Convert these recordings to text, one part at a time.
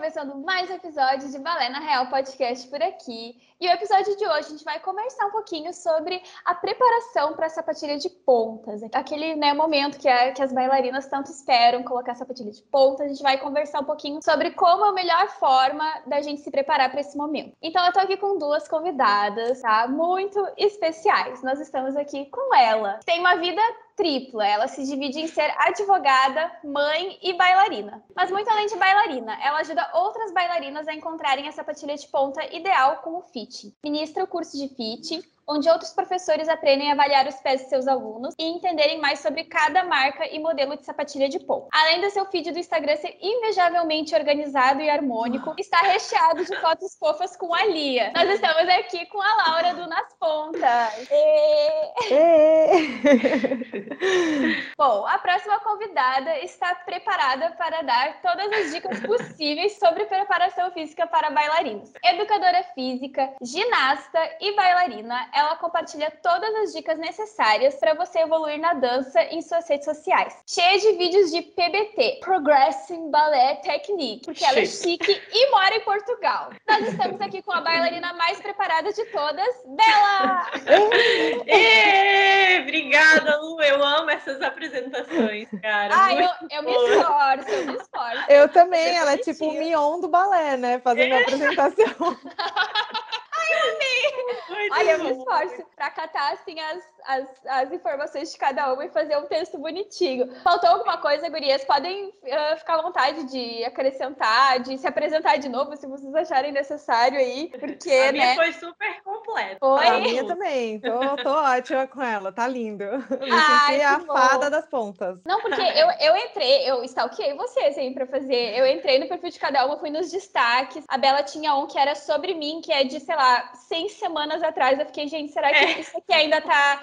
Começando mais um episódio de Balé na Real Podcast por aqui. E o episódio de hoje a gente vai conversar um pouquinho sobre a preparação para a sapatilha de pontas. Aquele né, momento que, é, que as bailarinas tanto esperam colocar a sapatilha de pontas. A gente vai conversar um pouquinho sobre como é a melhor forma da gente se preparar para esse momento. Então eu tô aqui com duas convidadas, tá? Muito especiais. Nós estamos aqui com ela. Tem uma vida tripla. Ela se divide em ser advogada, mãe e bailarina. Mas muito além de bailarina, ela ajuda outras bailarinas a encontrarem a sapatilha de ponta ideal com o fit. Ministra o curso de fit, onde outros professores aprendem a avaliar os pés de seus alunos e entenderem mais sobre cada marca e modelo de sapatilha de ponta. Além do seu feed do Instagram ser invejavelmente organizado e harmônico, está recheado de fotos fofas com a Lia. Nós estamos aqui com a Laura do Nas Pontas. E... E... Bom, a próxima convidada está preparada para dar todas as dicas possíveis sobre preparação física para bailarinos. Educadora física, ginasta e bailarina, ela compartilha todas as dicas necessárias para você evoluir na dança em suas redes sociais. Cheia de vídeos de PBT, Progressing Ballet Technique, porque ela é chique e mora em Portugal. Nós estamos aqui com a bailarina mais preparada de todas, Bela! Ê, obrigada, Lu. Eu amo essas apresentações, cara. Ai, eu, eu me esforço, eu me esforço. Eu também, ela é tipo o Mion do balé, né? Fazendo a apresentação. Muito Olha, eu me esforço para catar assim as, as, as informações de cada uma e fazer um texto bonitinho. Faltou alguma coisa, gurias? Podem uh, ficar à vontade de acrescentar, de se apresentar de novo, se vocês acharem necessário aí, porque, a né? minha foi super completa. Foi? A minha também. Tô, tô ótima com ela, tá lindo. Me Ai, senti a bom. fada das pontas. Não, porque eu, eu entrei, eu stalkeei vocês aí pra fazer. Eu entrei no perfil de cada uma, fui nos destaques. A Bela tinha um que era sobre mim, que é de, sei lá, 100 semanas atrás. Eu fiquei, gente, será que É. isso aqui ainda tá.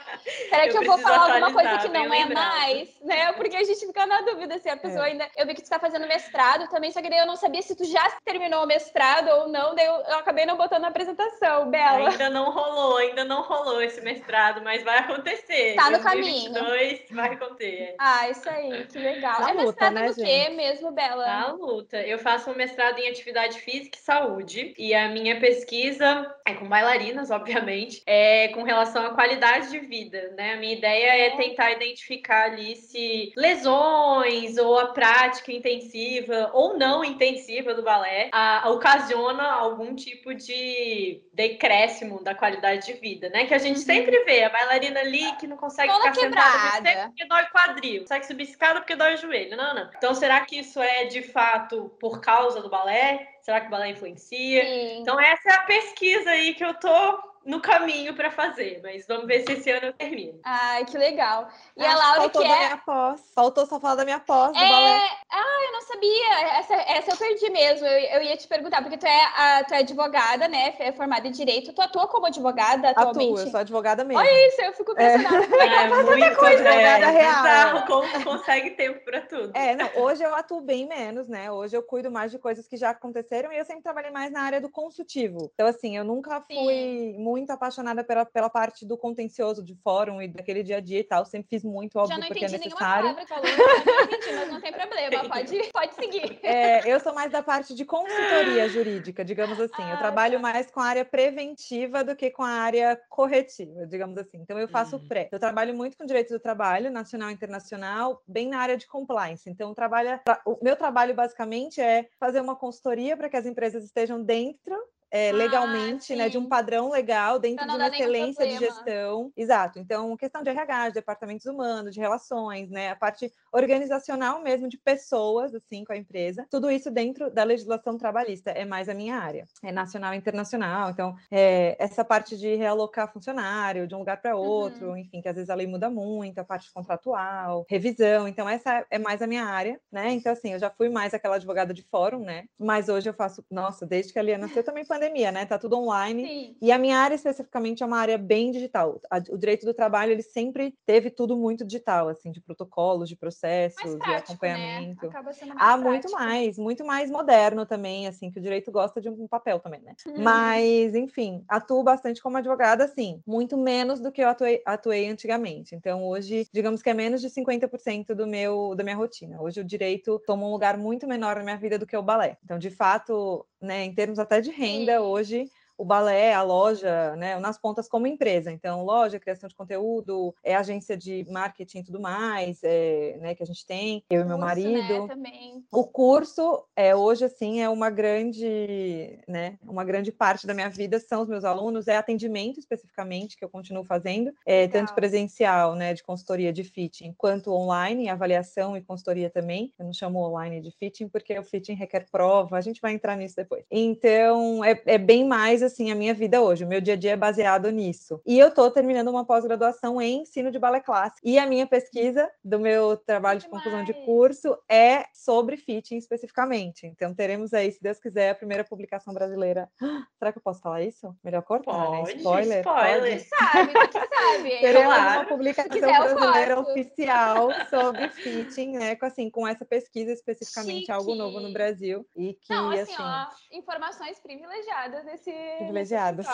Será que Eu eu, vou falar alguma coisa que não é mais? Né? Porque a gente fica na dúvida se a pessoa É. ainda. Eu vi que tu tá fazendo mestrado também, só que daí eu não sabia se tu já terminou o mestrado ou não, daí eu, eu acabei não botando na apresentação, Bela. Ainda não rolou, ainda não rolou esse mestrado, mas vai acontecer. Tá no 2022 vai acontecer. Ah, isso aí, que legal. Na é luta, mestrado né, no quê mesmo, Bela? Na luta. Eu faço um mestrado em atividade física e saúde. E a minha pesquisa é com bailarinas, obviamente, é com relação à qualidade de vida, né? A minha ideia é tentar identificar ali se lesões ou a prática intensiva ou não intensiva do balé a- ocasiona algum tipo de decréscimo da qualidade de vida, né? Que a gente sempre vê a bailarina ali que não consegue Toda ficar sentada quebrada. tempo porque dói o quadril, consegue subir escada porque dói o joelho. Não, não. Então, será que isso é de fato por causa do balé? Será que o balé influencia? Sim. Então, essa é a pesquisa aí que eu tô no caminho para fazer, mas vamos ver se esse ano eu termino. Ai, que legal. E Acho a Laura, faltou que da é. minha pós. Faltou só falar da minha pós do É... balé. Ah, eu não sabia. Essa, essa eu perdi mesmo. Eu, eu ia te perguntar, porque tu é, a- tu é advogada, né? É formada em direito. Tu atua como advogada atualmente? Atuo, eu sou advogada mesmo. Olha isso, eu fico impressionada. Como é que É muito coisa? é, Nada real. bizarro como consegue tempo para tudo. É, não, hoje eu atuo bem menos, né? Hoje eu cuido mais de coisas que já aconteceram e eu sempre trabalhei mais na área do consultivo. Então, assim, eu nunca fui muito apaixonada pela, pela parte do contencioso de fórum e daquele dia a dia e tal. Sempre fiz muito, Já óbvio, não porque é entendi nenhuma necessário. palavra que falou, eu não entendi, mas não tem problema. Pode, pode seguir. É, eu sou mais da parte de consultoria jurídica, digamos assim. Ah, eu trabalho tá. mais com a área preventiva do que com a área corretiva, digamos assim. Então, eu faço Uhum. pré. Eu trabalho muito com direito do trabalho, nacional e internacional, bem na área de compliance. Então, trabalha, tra- o meu trabalho basicamente é fazer uma consultoria para que as empresas estejam dentro é, Ah, legalmente, né, de um padrão legal, dentro de uma excelência de gestão. Exato. Então, questão de RH, de departamentos humanos, de relações, né, a parte organizacional mesmo de pessoas, assim, com a empresa. Tudo isso dentro da legislação trabalhista é mais a minha área. É nacional e internacional. Então, é, essa parte de realocar funcionário de um lugar para outro, enfim, que às vezes a lei muda muito, a parte contratual, revisão. Então, essa é mais a minha área, né? Então, assim, eu já fui mais aquela advogada de fórum, né? Mas hoje eu faço, nossa, desde que a Lia nasceu, eu também pandemia, né? Tá tudo online. Sim. E a minha área especificamente é uma área bem digital. O direito do trabalho, ele sempre teve tudo muito digital, assim, de protocolos, de processos, Mais de prático, né? acompanhamento. Acaba sendo mais Ah, muito prático. mais, muito mais moderno também, assim, que o direito gosta de um papel também, né? Uhum. Mas, enfim, atuo bastante como advogada, assim, muito menos do que eu atuei, atuei antigamente. Então, hoje, digamos que é menos de 50% do meu, da minha rotina. Hoje, o direito toma um lugar muito menor na minha vida do que o balé. Então, de fato, né, em termos até de renda, Sim. hoje o balé, a loja, né, nas pontas como empresa. Então, loja, criação de conteúdo, é agência de marketing e tudo mais, é, né, que a gente tem, eu e meu Curso, né, marido. também. O curso é hoje assim é uma grande, né, uma grande parte da minha vida são os meus alunos, é atendimento especificamente que eu continuo fazendo, é, tanto presencial, né, de consultoria de fitting, quanto online, avaliação e consultoria também. Eu não chamo online de fitting porque o fitting requer prova, a gente vai entrar nisso depois. Então, é, é bem mais assim a minha vida hoje, o meu dia a dia é baseado nisso. E eu estou terminando uma pós-graduação em ensino de balé clássico. E a minha pesquisa do meu trabalho de conclusão de curso é sobre fitting especificamente. Então, teremos aí, se Deus quiser, a primeira publicação brasileira. Será que eu posso falar isso? Melhor cortar, né? Pode, Spoiler. spoiler. Pode? Sabe, que sabe. Teremos Claro. uma publicação quiser, brasileira oficial sobre fitting, né? Com, assim, com essa pesquisa especificamente, algo Chique. novo no Brasil. E que, Não, assim, assim, ó, informações privilegiadas nesse. Privilegiadas.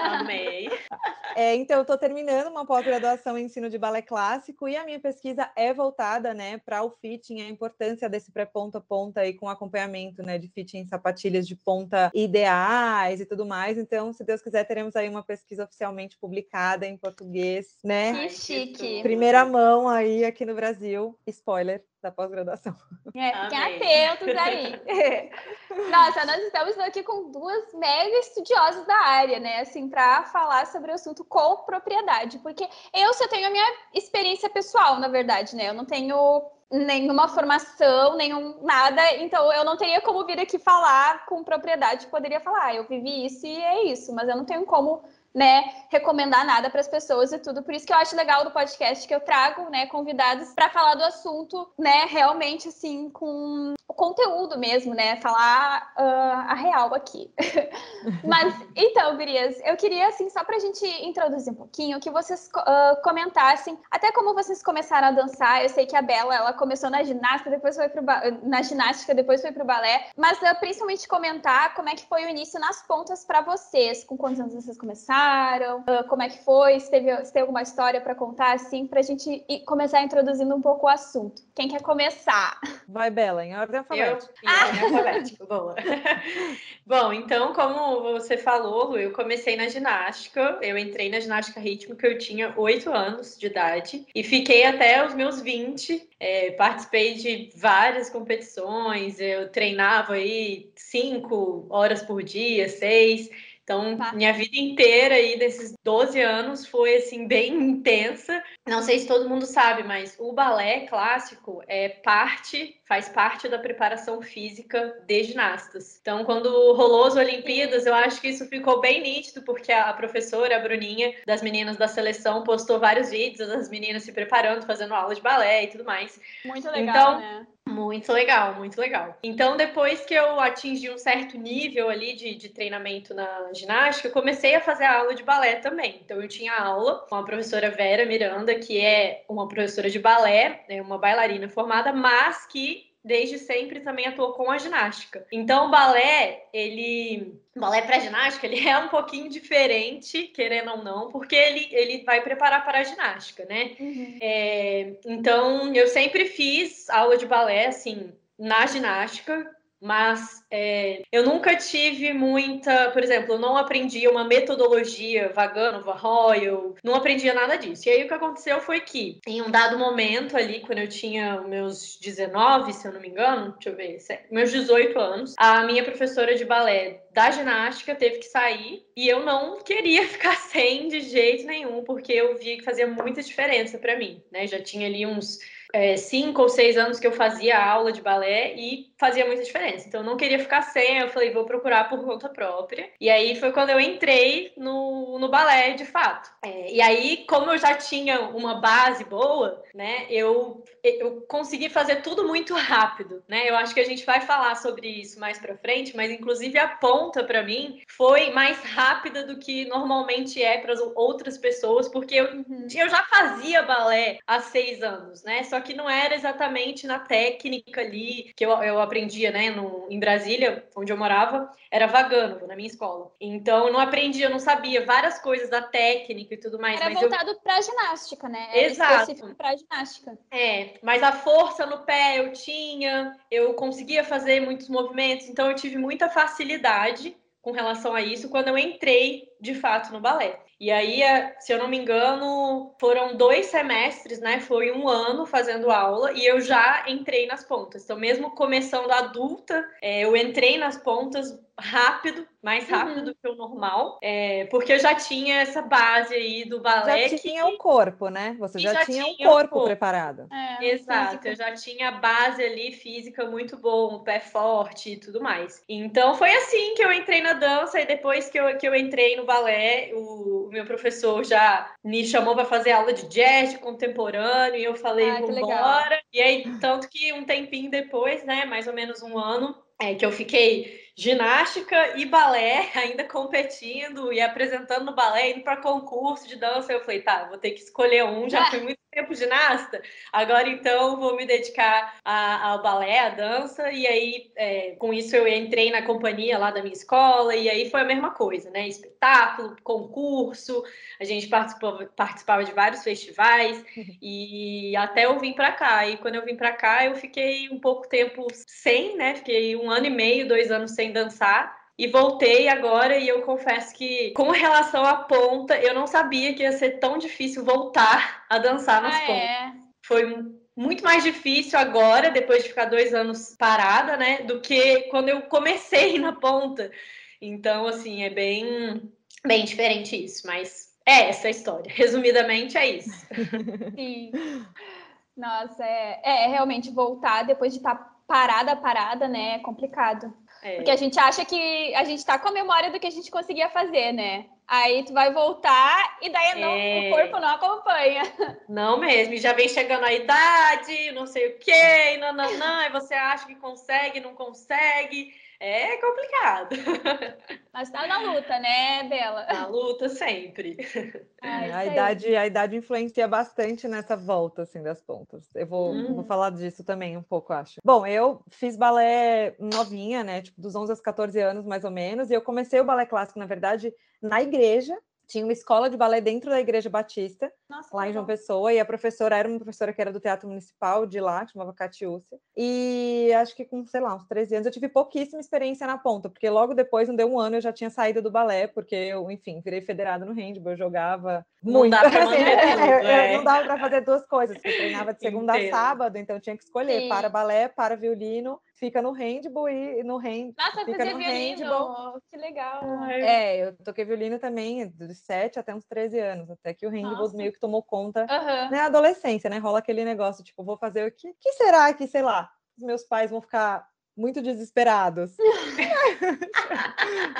Amei. É, então, eu estou terminando uma pós-graduação em ensino de balé clássico e a minha pesquisa é voltada né, para o fitting, a importância desse pré-ponta a ponta aí com acompanhamento né, de fitting em sapatilhas de ponta ideais e tudo mais. Então, se Deus quiser, teremos aí uma pesquisa oficialmente publicada em português, né? Que chique. Primeira mão aí aqui no Brasil. Spoiler da pós-graduação. É, fiquem atentos aí. Nossa, nós estamos aqui com duas mega estudiosas da área, né? Assim, para falar sobre o assunto com propriedade. Porque eu só tenho a minha experiência pessoal, na verdade, né? Eu não tenho nenhuma formação, nenhum nada, então eu não teria como vir aqui falar com propriedade, poderia falar, ah, eu vivi isso e é isso, mas eu não tenho como né, recomendar nada para as pessoas e tudo. Por isso que eu acho legal do podcast que eu trago, né, convidados para falar do assunto, né, realmente assim com o conteúdo mesmo, né, falar ah, a real aqui. Mas então, Gurias, eu queria assim só para a gente introduzir um pouquinho que vocês ah, comentassem até como vocês começaram a dançar. Eu sei que a Bela ela começou na ginástica, depois foi pro na ginástica, depois foi pro balé, mas ah, principalmente comentar como é que foi o início nas pontas para vocês, com quantos anos vocês começaram, ah, como é que foi, se, teve, se tem alguma história para contar, assim, para a gente ir- começar introduzindo um pouco o assunto. Quem quer começar? Vai, Bela, em ordem Eu, alfabética. em ordem alfabética, boa. Bom, então, como você falou, Lu, eu comecei na ginástica. Eu entrei na ginástica rítmica, eu tinha 8 anos de idade e fiquei até os meus 20. É, participei de várias competições, eu treinava aí 5 horas por dia, 6. Então, Tá. minha vida inteira aí, desses 12 anos, foi assim, bem intensa. Não sei se todo mundo sabe, mas o balé clássico é parte, faz parte da preparação física de ginastas. Então, quando rolou as Olimpíadas, eu acho que isso ficou bem nítido, porque a professora, a Bruninha, das meninas da seleção, postou vários vídeos das meninas se preparando, fazendo aula de balé e tudo mais. Muito legal, Então, né? Muito legal, muito legal. Então, depois que eu atingi um certo nível ali de, de treinamento na ginástica, eu comecei a fazer aula de balé também. Então, eu tinha aula com a professora Vera Miranda, que é uma professora de balé, é uma bailarina formada, mas que desde sempre também atuou com a ginástica. Então, o balé, ele. O balé para ginástica, ele é um pouquinho diferente, querendo ou não, porque ele, ele vai preparar para a ginástica, né? Uhum. É, então, eu sempre fiz aula de balé, assim, na ginástica, mas é, eu nunca tive muita, por exemplo, eu não aprendi uma metodologia Vaganova, Royal, não aprendia nada disso. E aí o que aconteceu foi que, em um dado momento ali, quando eu tinha meus 19, se eu não me engano, deixa eu ver, meus 18 anos, a minha professora de balé da ginástica teve que sair e eu não queria ficar sem de jeito nenhum, porque eu via que fazia muita diferença para mim, né? Já tinha ali uns é, cinco ou seis anos que eu fazia aula de balé e fazia muita diferença. Então eu não queria ficar sem, eu falei, vou procurar por conta própria. E aí foi quando eu entrei no, no balé de fato. É, e aí, como eu já tinha uma base boa, né, eu, eu consegui fazer tudo muito rápido, né? Eu acho que a gente vai falar sobre isso mais para frente, mas inclusive a ponta para mim foi mais rápida do que normalmente é para outras pessoas, porque eu, uhum. eu já fazia balé há seis anos, né? Só que não era exatamente na técnica ali que eu, eu aprendia, né? No, em Brasília, onde eu morava, era vagando na minha escola. Então eu não aprendia, eu não sabia várias coisas da técnica e tudo mais. Era voltado eu... para ginástica, né? Era Exato. Para ginástica. É, mas a força no pé eu tinha, eu conseguia fazer muitos movimentos, então eu tive muita facilidade com relação a isso quando eu entrei de fato no balé. E aí, é, se eu não me engano, foram dois semestres, né? Foi um ano fazendo aula e eu já entrei nas pontas. Então, mesmo começando adulta, é, eu entrei nas pontas rápido, mais rápido uhum. do que o normal, é, porque eu já tinha essa base aí do balé. Já tinha que... o corpo, né? Você já, já, tinha, tinha o corpo, corpo. preparado. É, Exato, física. eu já tinha a base ali física muito boa, um pé forte e tudo mais. Então foi assim que eu entrei na dança e depois que eu, que eu entrei no balé, o, o meu professor já me chamou para fazer aula de jazz, de contemporâneo, e eu falei, ah, vamos embora. E aí, tanto que um tempinho depois, né, mais ou menos um ano, é, que eu fiquei ginástica e balé, ainda competindo e apresentando no balé, indo para concurso de dança. Eu falei, tá, vou ter que escolher um, já fui muito tempo ginasta, agora então vou me dedicar a, ao balé, à dança, e aí é, com isso eu entrei na companhia lá da minha escola, e aí foi a mesma coisa, né? Espetáculo, concurso, a gente participava, participava de vários festivais, uhum. e até eu vim para cá. E quando eu vim para cá, eu fiquei um pouco tempo sem, né? Fiquei um ano e meio, dois anos sem dançar e voltei agora e eu confesso que com relação à ponta, eu não sabia que ia ser tão difícil voltar a dançar nas ah, pontas. É? Foi muito mais difícil agora, depois de ficar dois anos parada, né, do que quando eu comecei na ponta. Então, assim, é bem, bem diferente isso, mas é essa a história. Resumidamente, é isso. Sim. Nossa, é, é realmente voltar depois de estar tá parada, parada, né? É complicado. É. Porque a gente acha que a gente tá com a memória do que a gente conseguia fazer, né? Aí tu vai voltar e daí não, é. o corpo não acompanha. Não mesmo, já vem chegando a idade, não sei o quê, não, não, não, e você acha que consegue, não consegue. É complicado. Mas tá na luta, né, Bela? Na luta sempre. Ah, a, idade, a idade influencia bastante nessa volta, assim, das pontas. Eu vou, hum. vou falar disso também um pouco, acho. Bom, eu fiz balé novinha, né, tipo, dos 11 aos 14 anos, mais ou menos, e eu comecei o balé clássico, na verdade, na igreja, tinha uma escola de balé dentro da Igreja Batista, Nossa, lá em João Pessoa, e a professora era uma professora que era do Teatro Municipal de lá, que chamava Catiúcia. E acho que com, sei lá, uns 13 anos, eu tive pouquíssima experiência na ponta, porque logo depois, não deu um ano, eu já tinha saído do balé, porque eu, enfim, virei federada no handball, eu jogava muito. Não, dá pra assim, é, é. não dava para fazer duas coisas, porque eu treinava de segunda Entendo. a sábado, então eu tinha que escolher Sim. para balé, para violino fica no handball e no hand. Nossa, fica no violino, handball. que legal. É, eu toquei violino também dos 7 até uns 13 anos, até que o handball Nossa. meio que tomou conta uhum. né, adolescência, né? Rola aquele negócio, tipo, vou fazer o que? que será que, sei lá, os meus pais vão ficar muito desesperados.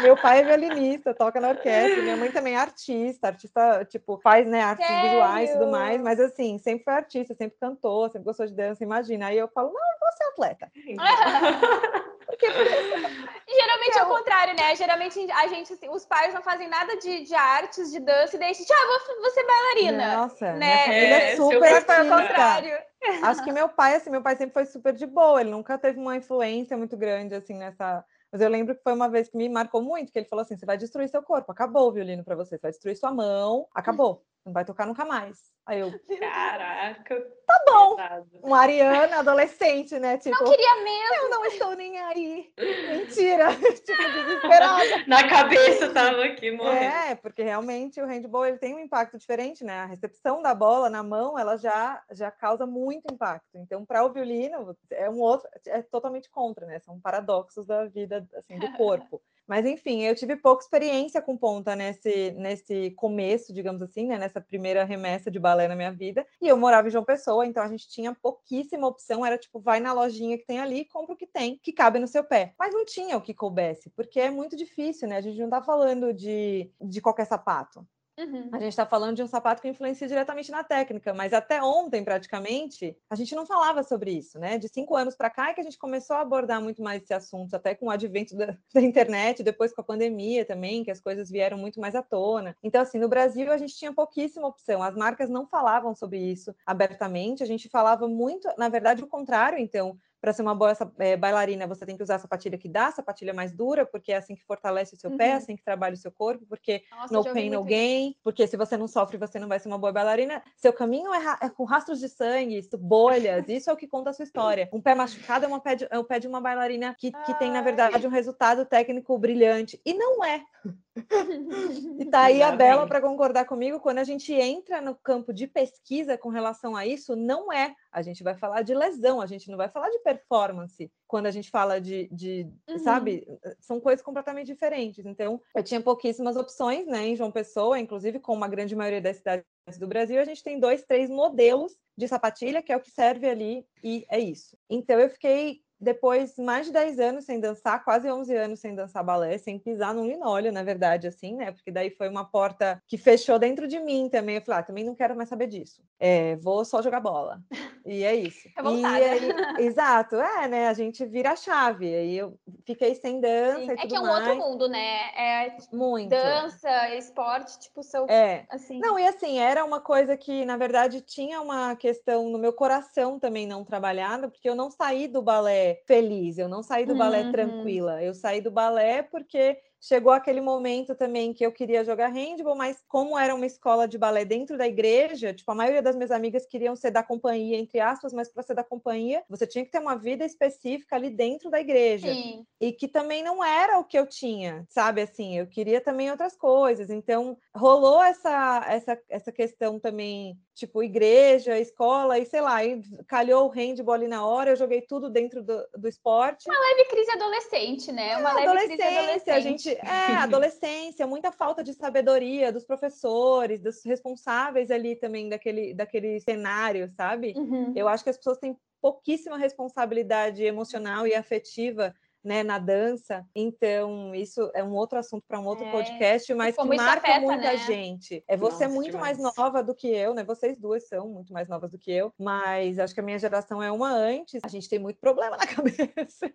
Meu pai é violinista, toca na orquestra, minha mãe também é artista, artista, tipo, faz, né, artes Sério? visuais e tudo mais, mas assim, sempre foi artista, sempre cantou, sempre gostou de dança, imagina. Aí eu falo, não, eu vou ser atleta. Porque, geralmente é o contrário, né? Geralmente a gente, assim, os pais não fazem nada de, de artes, de dança, e gente, ah, vou, vou ser bailarina. Nossa, né? minha família é, é super artista. Foi o contrário. Acho que meu pai, assim, meu pai sempre foi super de boa, ele nunca teve uma influência muito grande, assim, nessa. Mas eu lembro que foi uma vez que me marcou muito, que ele falou assim: você vai destruir seu corpo, acabou o violino para você, você vai destruir sua mão, acabou, não vai tocar nunca mais. Aí eu. Caraca! Tá bom! Um Ariana, adolescente, né? Tipo, não queria mesmo. Eu não estou nem aí. Mentira! tipo, desesperada. Na cabeça tava aqui morrendo. É, porque realmente o handball ele tem um impacto diferente, né? A recepção da bola na mão, ela já, já causa muito impacto. Então, para o violino, é um outro, é totalmente contra, né? São paradoxos da vida, assim, do corpo. Mas enfim, eu tive pouca experiência com ponta nesse, nesse começo, digamos assim, né? Nessa primeira remessa de balé na minha vida. E eu morava em João Pessoa, então a gente tinha pouquíssima opção. Era tipo, vai na lojinha que tem ali, compra o que tem, que cabe no seu pé. Mas não tinha o que coubesse, porque é muito difícil, né? A gente não tá falando de, de qualquer sapato. Uhum. A gente está falando de um sapato que influencia diretamente na técnica, mas até ontem, praticamente, a gente não falava sobre isso, né? De cinco anos para cá é que a gente começou a abordar muito mais esse assunto, até com o advento da, da, internet, depois com a pandemia também, que as coisas vieram muito mais à tona. Então, assim, no Brasil a gente tinha pouquíssima opção, as marcas não falavam sobre isso abertamente, a gente falava muito, na verdade, o contrário, então para ser uma boa é, bailarina, você tem que usar a sapatilha que dá, a sapatilha mais dura, porque é assim que fortalece o seu uhum. pé, é assim que trabalha o seu corpo, porque Nossa, no pain, no gain, porque se você não sofre, você não vai ser uma boa bailarina. Seu caminho é, é com rastros de sangue, bolhas, isso é o que conta a sua história. Um pé machucado é, uma pé de, é o pé de uma bailarina que, que tem, na verdade, um resultado técnico brilhante. E não é. e tá aí a Bela para concordar comigo, quando a gente entra no campo de pesquisa com relação a isso, não é. A gente vai falar de lesão, a gente não vai falar de performance. Quando a gente fala de, de uhum. sabe, são coisas completamente diferentes. Então, eu tinha pouquíssimas opções, né, em João Pessoa, inclusive com uma grande maioria das cidades do Brasil, a gente tem dois, três modelos de sapatilha, que é o que serve ali, e é isso. Então, eu fiquei depois mais de 10 anos sem dançar, quase 11 anos sem dançar balé, sem pisar num linóleo, na verdade, assim, né? Porque daí foi uma porta que fechou dentro de mim também. Eu falei, ah, também não quero mais saber disso. É, vou só jogar bola. E é isso. É e aí, exato, é, né? A gente vira a chave. Aí eu fiquei sem dança Sim. É que é um mais. outro mundo, né? É muito. Dança, esporte, tipo, seu. É. Assim. Não, e assim, era uma coisa que, na verdade, tinha uma questão no meu coração também não trabalhada, porque eu não saí do balé feliz, eu não saí do balé uhum. tranquila, eu saí do balé porque chegou aquele momento também que eu queria jogar handball, mas como era uma escola de balé dentro da igreja, tipo, a maioria das minhas amigas queriam ser da companhia, entre aspas, mas para ser da companhia, você tinha que ter uma vida específica ali dentro da igreja. Sim. E que também não era o que eu tinha, sabe? Assim, eu queria também outras coisas. Então, rolou essa, essa, essa questão também, tipo, igreja, escola, e sei lá, e calhou o handball ali na hora, eu joguei tudo dentro do, do esporte. Uma leve crise adolescente, né? Uma é, leve crise adolescente. A gente é, adolescência, muita falta de sabedoria dos professores, dos responsáveis ali também daquele, daquele cenário, sabe? Uhum. Eu acho que as pessoas têm pouquíssima responsabilidade emocional e afetiva né, na dança. Então, isso é um outro assunto para um outro é. podcast, mas que marca afeta, muita né? gente. É você Nossa, muito demais. mais nova do que eu, né? Vocês duas são muito mais novas do que eu, mas acho que a minha geração é uma antes. A gente tem muito problema na cabeça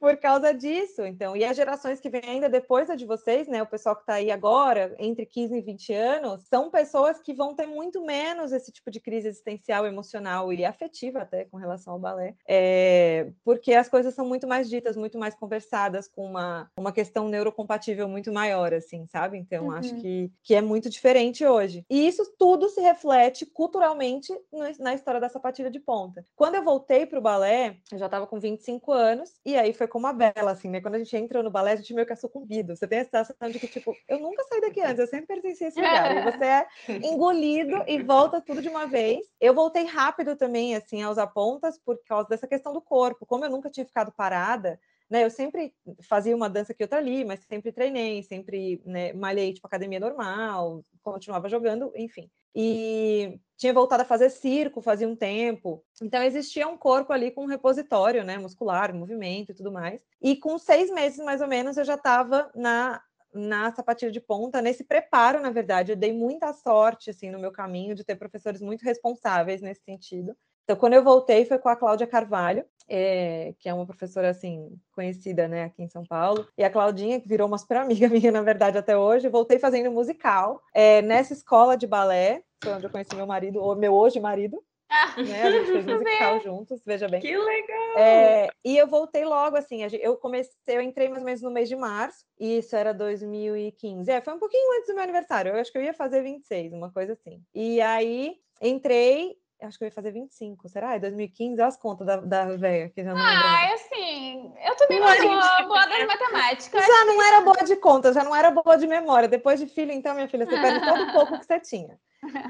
por causa disso. Então, e as gerações que vêm ainda depois da de vocês, né? O pessoal que está aí agora, entre 15 e 20 anos, são pessoas que vão ter muito menos esse tipo de crise existencial, emocional e afetiva até com relação ao balé, é, porque as coisas são muito mais ditas, muito mais conversadas, com uma, uma questão neurocompatível muito maior, assim, sabe? Então, uhum. acho que, que é muito diferente hoje. E isso tudo se reflete culturalmente na história da sapatilha de ponta. Quando eu voltei para o balé, eu já estava com 25 anos, e aí foi como a Bela, assim, né? Quando a gente entra no balé, a gente meio que é sucumbido. Você tem a sensação de que, tipo, eu nunca saí daqui antes, eu sempre pertenci a esse lugar. E você é engolido e volta tudo de uma vez. Eu voltei rápido também, assim, aos apontas, por causa dessa questão do corpo. Como eu nunca tinha ficado parada, né, eu sempre fazia uma dança aqui outra ali, mas sempre treinei, sempre né, malhei tipo academia normal, continuava jogando, enfim e tinha voltado a fazer circo fazia um tempo. Então existia um corpo ali com um repositório, né, muscular, movimento e tudo mais. E com seis meses mais ou menos eu já estava na na sapatilha de ponta, nesse preparo, na verdade, eu dei muita sorte assim no meu caminho de ter professores muito responsáveis nesse sentido. Então, quando eu voltei, foi com a Cláudia Carvalho, é, que é uma professora, assim, conhecida, né, aqui em São Paulo. E a Claudinha, que virou uma super amiga minha, na verdade, até hoje. Voltei fazendo musical é, nessa escola de balé, foi onde eu conheci meu marido, ou meu hoje marido. Ah, né? A gente fez musical juntos, veja bem. Que legal! É, e eu voltei logo, assim, eu comecei, eu entrei mais ou menos no mês de março, e isso era 2015. É, foi um pouquinho antes do meu aniversário, eu acho que eu ia fazer 26, uma coisa assim. E aí entrei, acho que eu ia fazer 25, será? É 2015? Olha as contas da, da velha, que já não Ah, é assim, eu também não sou boa, boa das matemáticas. Já não era boa de conta, já não era boa de memória. Depois de filho, então, minha filha, você perde todo o pouco que você tinha.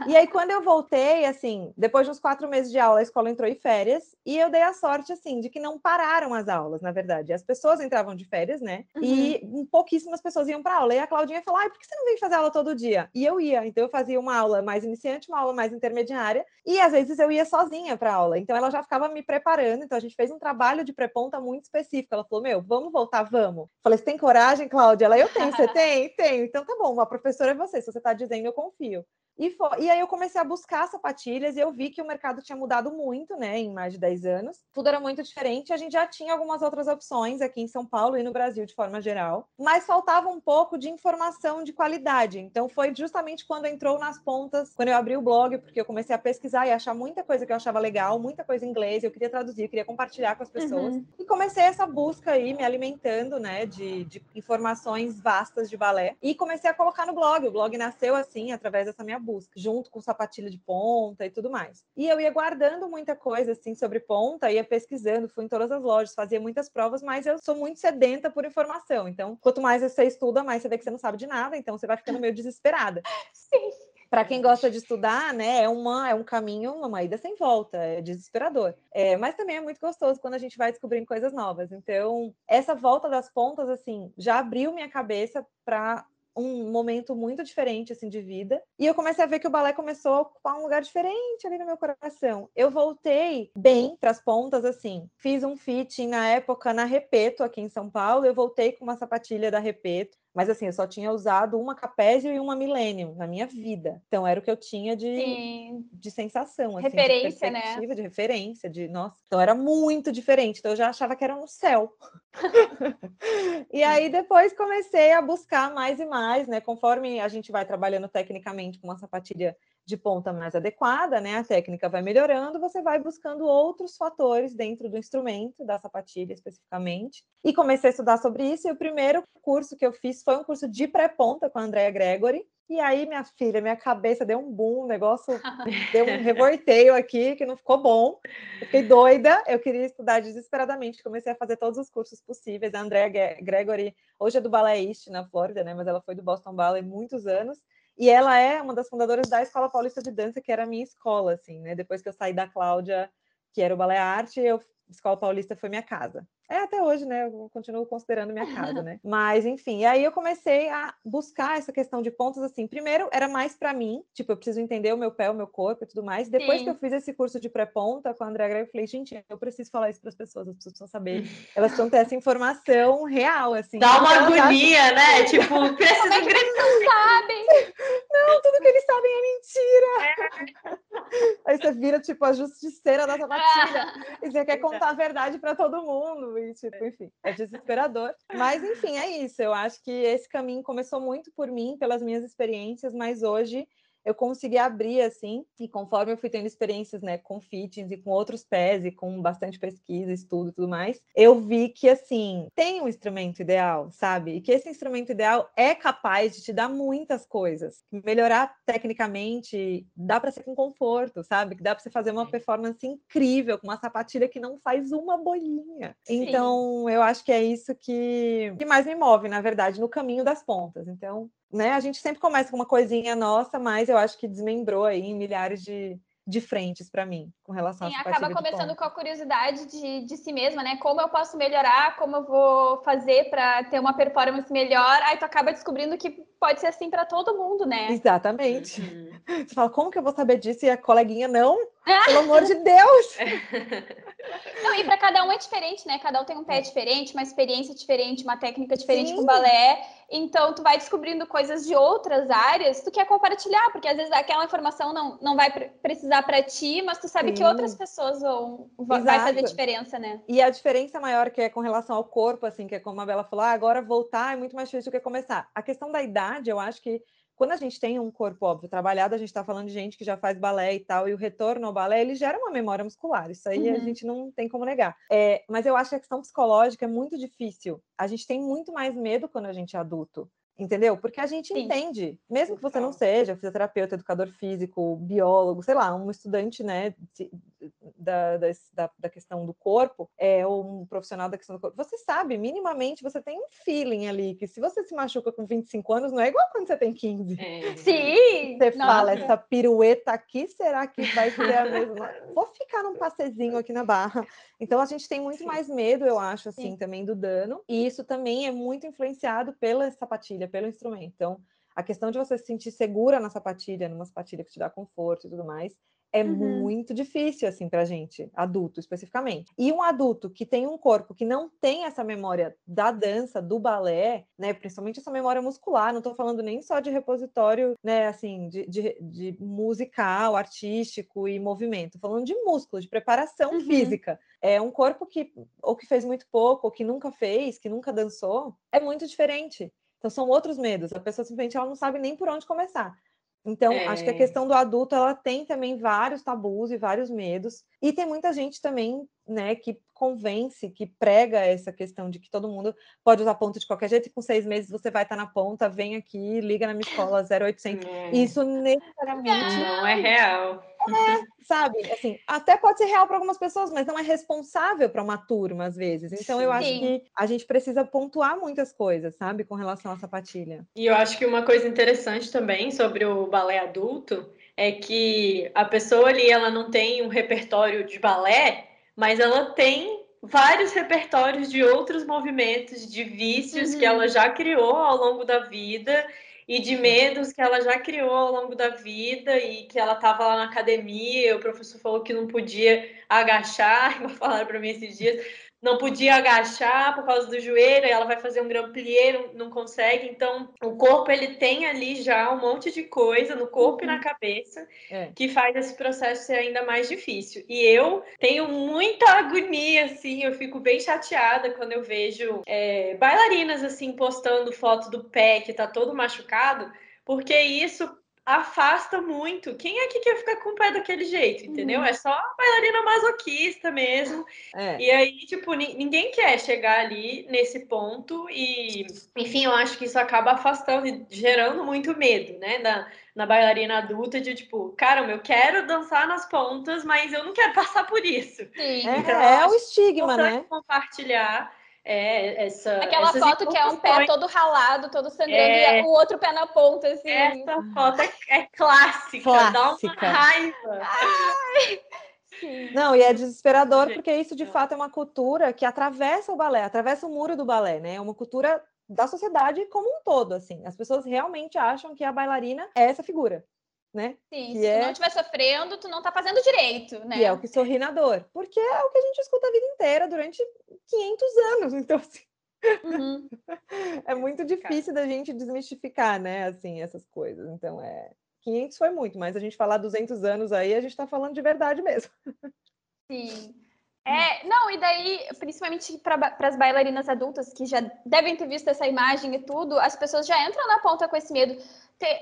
E aí, quando eu voltei, assim, depois de uns quatro meses de aula, a escola entrou em férias e eu dei a sorte, assim, de que não pararam as aulas, na verdade. As pessoas entravam de férias, né? Uhum. E pouquíssimas pessoas iam para aula. E a Claudinha falou: ai, por que você não vem fazer aula todo dia? E eu ia. Então, eu fazia uma aula mais iniciante, uma aula mais intermediária. E às vezes eu ia sozinha para aula. Então, ela já ficava me preparando. Então, a gente fez um trabalho de pré-ponta muito específico. Ela falou: meu, vamos voltar, vamos. Falei: você tem coragem, Cláudia? Ela, eu tenho. Você tem? Tenho. Então, tá bom. Uma professora é você. Se você está dizendo, eu confio. E, foi, e aí eu comecei a buscar sapatilhas e eu vi que o mercado tinha mudado muito, né, em mais de 10 anos. Tudo era muito diferente, a gente já tinha algumas outras opções aqui em São Paulo e no Brasil de forma geral, mas faltava um pouco de informação de qualidade. Então foi justamente quando entrou nas pontas, quando eu abri o blog, porque eu comecei a pesquisar e achar muita coisa que eu achava legal, muita coisa em inglês, eu queria traduzir, eu queria compartilhar com as pessoas. Uhum. E comecei essa busca aí, me alimentando, né, de, de informações vastas de balé e comecei a colocar no blog. O blog nasceu assim, através dessa minha busca, junto com sapatilha de ponta e tudo mais. E eu ia guardando muita coisa assim sobre ponta, ia pesquisando, fui em todas as lojas, fazia muitas provas, mas eu sou muito sedenta por informação. Então, quanto mais você estuda, mais você vê que você não sabe de nada, então você vai ficando meio desesperada. Sim para quem gosta de estudar, né, é, uma, é um caminho, uma ida sem volta, é desesperador. É, mas também é muito gostoso quando a gente vai descobrindo coisas novas. Então, essa volta das pontas, assim, já abriu minha cabeça para um momento muito diferente assim de vida e eu comecei a ver que o balé começou a ocupar um lugar diferente ali no meu coração. Eu voltei bem para as pontas assim. Fiz um fitting na época na Repeto aqui em São Paulo. Eu voltei com uma sapatilha da Repeto mas assim, eu só tinha usado uma Capésio e uma Millennium na minha vida. Então era o que eu tinha de, de sensação, assim, referência, de né? perspectiva, né? de referência, de nossa. Então era muito diferente. Então eu já achava que era no céu. e aí depois comecei a buscar mais e mais, né? Conforme a gente vai trabalhando tecnicamente com uma sapatilha de ponta mais adequada, né? A técnica vai melhorando, você vai buscando outros fatores dentro do instrumento, da sapatilha especificamente. E comecei a estudar sobre isso, e o primeiro curso que eu fiz foi um curso de pré-ponta com a Andrea Gregory. E aí, minha filha, minha cabeça deu um boom, o negócio deu um revolteio aqui que não ficou bom. Eu fiquei doida, eu queria estudar desesperadamente, comecei a fazer todos os cursos possíveis. A Andrea Gregory, hoje é do Ballet East na Flórida, né? Mas ela foi do Boston Ballet muitos anos. E ela é uma das fundadoras da Escola Paulista de Dança, que era a minha escola, assim, né? Depois que eu saí da Cláudia, que era o Balé Arte, eu Escola Paulista foi minha casa. É, até hoje, né? Eu continuo considerando minha casa, né? Mas, enfim, e aí eu comecei a buscar essa questão de pontos assim. Primeiro, era mais para mim, tipo, eu preciso entender o meu pé, o meu corpo e tudo mais. Depois Sim. que eu fiz esse curso de pré-ponta com a André Greco, eu falei, gente, eu preciso falar isso para as pessoas, as pessoas precisam saber. Elas precisam ter essa informação real, assim. Dá uma agonia, já... né? Tipo, preciso é gritar. Não sabem. Não, tudo que eles sabem é mentira. É. Aí você vira, tipo, a justiceira da sapatilha. E você quer contar a verdade para todo mundo. E, tipo, enfim é desesperador. Mas, enfim, é isso. Eu acho que esse caminho começou muito por mim, pelas minhas experiências, mas hoje eu consegui abrir assim, e conforme eu fui tendo experiências, né, com fittings e com outros pés e com bastante pesquisa, estudo e tudo mais, eu vi que assim, tem um instrumento ideal, sabe? E que esse instrumento ideal é capaz de te dar muitas coisas. Melhorar tecnicamente, dá para ser com conforto, sabe? Que dá para você fazer uma performance incrível com uma sapatilha que não faz uma bolinha. Sim. Então, eu acho que é isso que, que mais me move, na verdade, no caminho das pontas. Então, né? A gente sempre começa com uma coisinha nossa, mas eu acho que desmembrou aí em milhares de, de frentes para mim com relação Sim, a acaba começando com a curiosidade de, de si mesma, né? Como eu posso melhorar, como eu vou fazer para ter uma performance melhor. Aí tu acaba descobrindo que pode ser assim para todo mundo, né? Exatamente. Uhum. Você fala, como que eu vou saber disso? E a coleguinha, não, pelo amor de Deus! Não, e para cada um é diferente, né? Cada um tem um pé diferente, uma experiência diferente, uma técnica diferente Sim. com balé. Então, tu vai descobrindo coisas de outras áreas, tu quer compartilhar, porque às vezes aquela informação não, não vai precisar para ti, mas tu sabe Sim. que outras pessoas vão vai fazer diferença, né? E a diferença maior que é com relação ao corpo, assim, que é como a Bela falou, ah, agora voltar é muito mais difícil do que começar. A questão da idade, eu acho que quando a gente tem um corpo óbvio trabalhado, a gente está falando de gente que já faz balé e tal, e o retorno ao balé ele gera uma memória muscular. Isso aí uhum. a gente não tem como negar. É, mas eu acho que a questão psicológica é muito difícil. A gente tem muito mais medo quando a gente é adulto. Entendeu? Porque a gente Sim. entende, mesmo que você não seja fisioterapeuta, educador físico, biólogo, sei lá, um estudante, né, da, da, da, questão do corpo, é, ou um profissional da questão do corpo, você sabe, minimamente, você tem um feeling ali, que se você se machuca com 25 anos, não é igual quando você tem 15. É. Sim! Você Nossa. fala, essa pirueta aqui, será que vai ser a mesma? Vou ficar num passezinho aqui na barra. Então, a gente tem muito Sim. mais medo, eu acho, assim, Sim. também do dano, e isso também é muito influenciado pela sapatilha, pelo instrumento. Então, a questão de você se sentir segura na sapatilha, numa sapatilha que te dá conforto e tudo mais, é uhum. muito difícil, assim, pra gente, adulto especificamente. E um adulto que tem um corpo que não tem essa memória da dança, do balé, né, principalmente essa memória muscular, não tô falando nem só de repositório, né, assim, de, de, de musical, artístico e movimento, tô falando de músculo, de preparação uhum. física. É um corpo que, ou que fez muito pouco, ou que nunca fez, que nunca dançou, é muito diferente. Então são outros medos. A pessoa simplesmente ela não sabe nem por onde começar. Então, é... acho que a questão do adulto ela tem também vários tabus e vários medos. E tem muita gente também, né, que convence, que prega essa questão de que todo mundo pode usar ponto de qualquer jeito e com seis meses você vai estar na ponta, vem aqui, liga na minha escola 0800. É. Isso necessariamente não é real. É, sabe? Assim, até pode ser real para algumas pessoas, mas não é responsável para uma turma às vezes. Então eu acho que a gente precisa pontuar muitas coisas, sabe, com relação à sapatilha. E eu acho que uma coisa interessante também sobre o balé adulto é que a pessoa ali ela não tem um repertório de balé, mas ela tem vários repertórios de outros movimentos, de vícios uhum. que ela já criou ao longo da vida e de medos que ela já criou ao longo da vida e que ela estava lá na academia, o professor falou que não podia agachar, igual falaram para mim esses dias, não podia agachar por causa do joelho, ela vai fazer um grand plié, não, consegue. Então, o corpo ele tem ali já um monte de coisa no corpo uhum. e na uhum. cabeça é. que faz esse processo ser ainda mais difícil. E eu tenho muita agonia, assim, eu fico bem chateada quando eu vejo é, bailarinas assim postando foto do pé que tá todo machucado, porque isso afasta muito. Quem é que quer ficar com o pé daquele jeito, entendeu? Uhum. É só a bailarina masoquista mesmo. É. E aí, tipo, ninguém quer chegar ali nesse ponto e, enfim, eu acho que isso acaba afastando e gerando muito medo, né, da, na bailarina adulta de tipo, caramba, eu quero dançar nas pontas, mas eu não quero passar por isso. Sim. Então, é, é o estigma, né? Compartilhar é, essa, Aquela foto que é um pé todo ralado, todo sangrando, é... e o outro pé na ponta, assim. Essa foto é, é clássica, clássica, dá uma raiva. Ai. Não, e é desesperador, porque isso de fato é uma cultura que atravessa o balé, atravessa o muro do balé, né? É uma cultura da sociedade como um todo, assim. As pessoas realmente acham que a bailarina é essa figura né? Sim, que se é... tu não estiver sofrendo, tu não tá fazendo direito, né? E é o que sorri na dor, porque é o que a gente escuta a vida inteira durante 500 anos, então assim... Uhum. é muito difícil da gente desmistificar, né, assim, essas coisas. Então é 500 foi muito, mas a gente falar 200 anos aí, a gente tá falando de verdade mesmo. Sim. É, não, e daí, principalmente para as bailarinas adultas que já devem ter visto essa imagem e tudo, as pessoas já entram na ponta com esse medo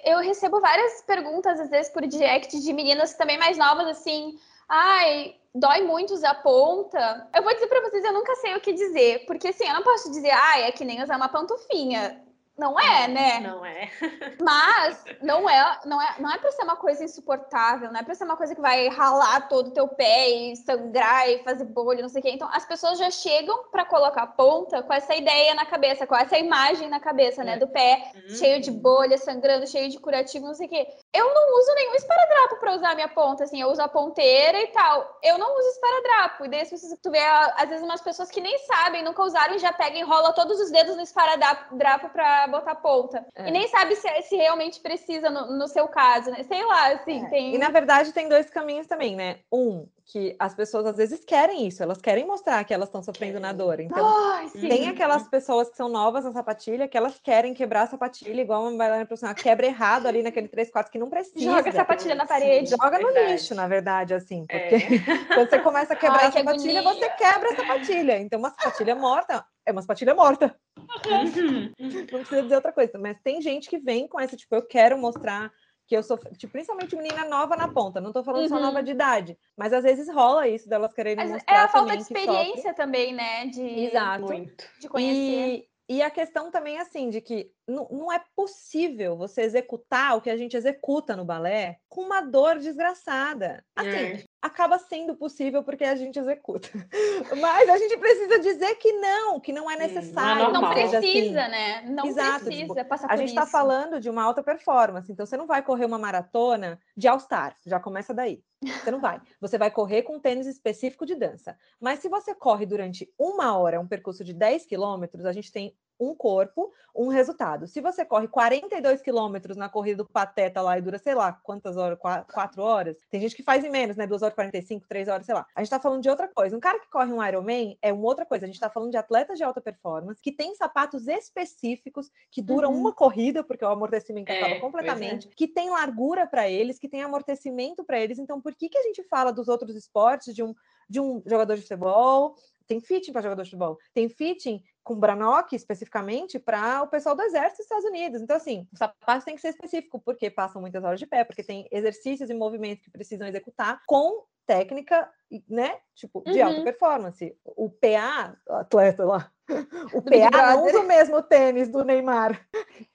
eu recebo várias perguntas, às vezes, por direct de meninas também mais novas, assim. Ai, dói muito usar ponta. Eu vou dizer para vocês, eu nunca sei o que dizer. Porque, assim, eu não posso dizer, ai, é que nem usar uma pantufinha. Não é, né? Não é. Mas não é, não é, não é para ser uma coisa insuportável, não é para ser uma coisa que vai ralar todo o teu pé e sangrar e fazer bolha, não sei o quê. Então as pessoas já chegam para colocar ponta com essa ideia na cabeça, com essa imagem na cabeça, né, é. do pé uhum. cheio de bolha, sangrando, cheio de curativo, não sei o quê. Eu não uso nenhum esparadrapo para usar a minha ponta, assim, eu uso a ponteira e tal. Eu não uso esparadrapo. E daí se tu vê às vezes umas pessoas que nem sabem, nunca usaram e já pegam e enrola todos os dedos no esparadrapo para botar ponta. É. E nem sabe se, se realmente precisa no, no, seu caso, né? Sei lá, assim, é. tem... E na verdade tem dois caminhos também, né? Um, que as pessoas às vezes querem isso, elas querem mostrar que elas estão sofrendo na dor. Então, Ai, tem aquelas pessoas que são novas na sapatilha, que elas querem quebrar a sapatilha, igual uma bailarina profissional, quebra errado ali naquele 3, 4 que não precisa. Joga a sapatilha na parede. Joga no verdade. lixo, na verdade, assim. Porque é. quando você começa a quebrar Ai, a sapatilha, agonia. você quebra a sapatilha. Então, uma sapatilha morta é uma sapatilha morta. Uhum. não precisa dizer outra coisa. Mas tem gente que vem com essa, tipo, eu quero mostrar que eu sou, tipo, principalmente menina nova na ponta, não tô falando uhum. só nova uhum. de idade, mas às vezes rola isso delas quererem mas mostrar É a falta de experiência também, né, de Exato. Muito. de conhecer. E, e a questão também, assim, de que não, não, é possível você executar o que a gente executa no balé com uma dor desgraçada. Assim, é. acaba sendo possível porque a gente executa. Mas a gente precisa dizer que não, que não é necessário. Não, não precisa, assim. né? Não Exato, precisa tipo, passar A gente está falando de uma alta performance, então você não vai correr uma maratona de All-Star, já começa daí. Você não vai. Você vai correr com um tênis específico de dança. Mas se você corre durante uma hora um percurso de 10 quilômetros, a gente tem um corpo, um resultado. Se você corre 42 quilômetros na corrida do Pateta lá e dura, sei lá, quantas horas? Quatro horas? Tem gente que faz em menos, né? 2 horas 45, 3 horas, sei lá. A gente tá falando de outra coisa. Um cara que corre um Ironman é uma outra coisa. A gente tá falando de atletas de alta performance que tem sapatos específicos que duram uhum. uma corrida, porque o amortecimento é, acaba completamente, é. que tem largura para eles, que tem amortecimento para eles. Então, por que, que a gente fala dos outros esportes, de um, de um jogador de futebol, tem fitting para jogador de futebol, tem fitting com Branock especificamente para o pessoal do Exército dos Estados Unidos. Então, assim, o sapato tem que ser específico, porque passam muitas horas de pé, porque tem exercícios e movimentos que precisam executar com técnica, né? Tipo, de uhum. alta performance. O PA, o atleta lá, o do PA não usa o mesmo tênis do Neymar.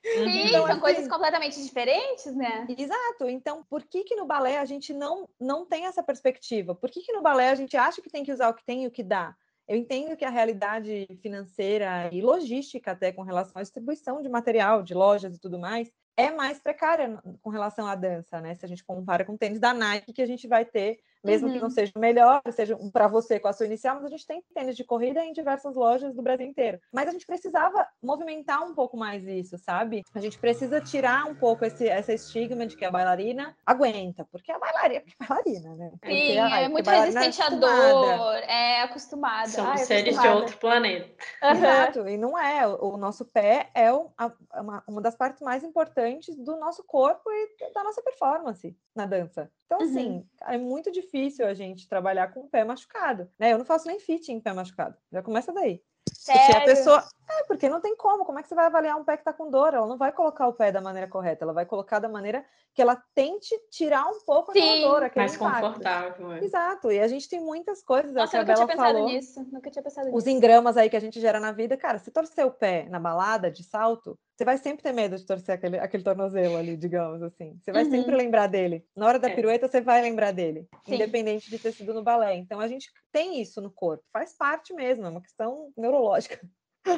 Sim, então, são assim, coisas completamente diferentes, né? Exato. Então, por que que no balé a gente não, não tem essa perspectiva? Por que que no balé a gente acha que tem que usar o que tem e o que dá? Eu entendo que a realidade financeira e logística, até com relação à distribuição de material, de lojas e tudo mais, é mais precária com relação à dança, né? Se a gente compara com o tênis da Nike, que a gente vai ter mesmo uhum. que não uhum. seja o melhor, seja para você com a sua inicial, mas a gente tem tênis de corrida em diversas lojas do Brasil inteiro. Mas a gente precisava movimentar um pouco mais isso, sabe? A gente precisa tirar um pouco esse essa estigma de que a bailarina aguenta, porque a bailarina é bailarina, né? Porque, Sim, ai, é muito resistente à dor, é acostumada. Somos ai, seres acostumada. de outro planeta. Uhum. Exato, e não é. O nosso pé é uma, uma das partes mais importantes do nosso corpo e da nossa performance na dança. Então, assim, uhum. é muito difícil a gente trabalhar com o pé machucado, né? Eu não faço nem fit em pé machucado. Já começa daí. Sério? Porque a pessoa. É, porque não tem como. Como é que você vai avaliar um pé que está com dor? Ela não vai colocar o pé da maneira correta, ela vai colocar da maneira que ela tente tirar um pouco Sim. aquela dor, aquele mais impacto. confortável. É. Exato. E a gente tem muitas coisas. Nossa, eu nunca tinha pensado falou, nisso. Nunca tinha pensado Os nisso. engramas aí que a gente gera na vida, cara, se torcer o pé na balada de salto, você vai sempre ter medo de torcer aquele, aquele tornozelo ali, digamos assim. Você vai uhum. sempre lembrar dele. Na hora da é. pirueta, você vai lembrar dele, Sim. independente de ter sido no balé. Então, a gente tem isso no corpo, faz parte mesmo, é uma questão neurológica.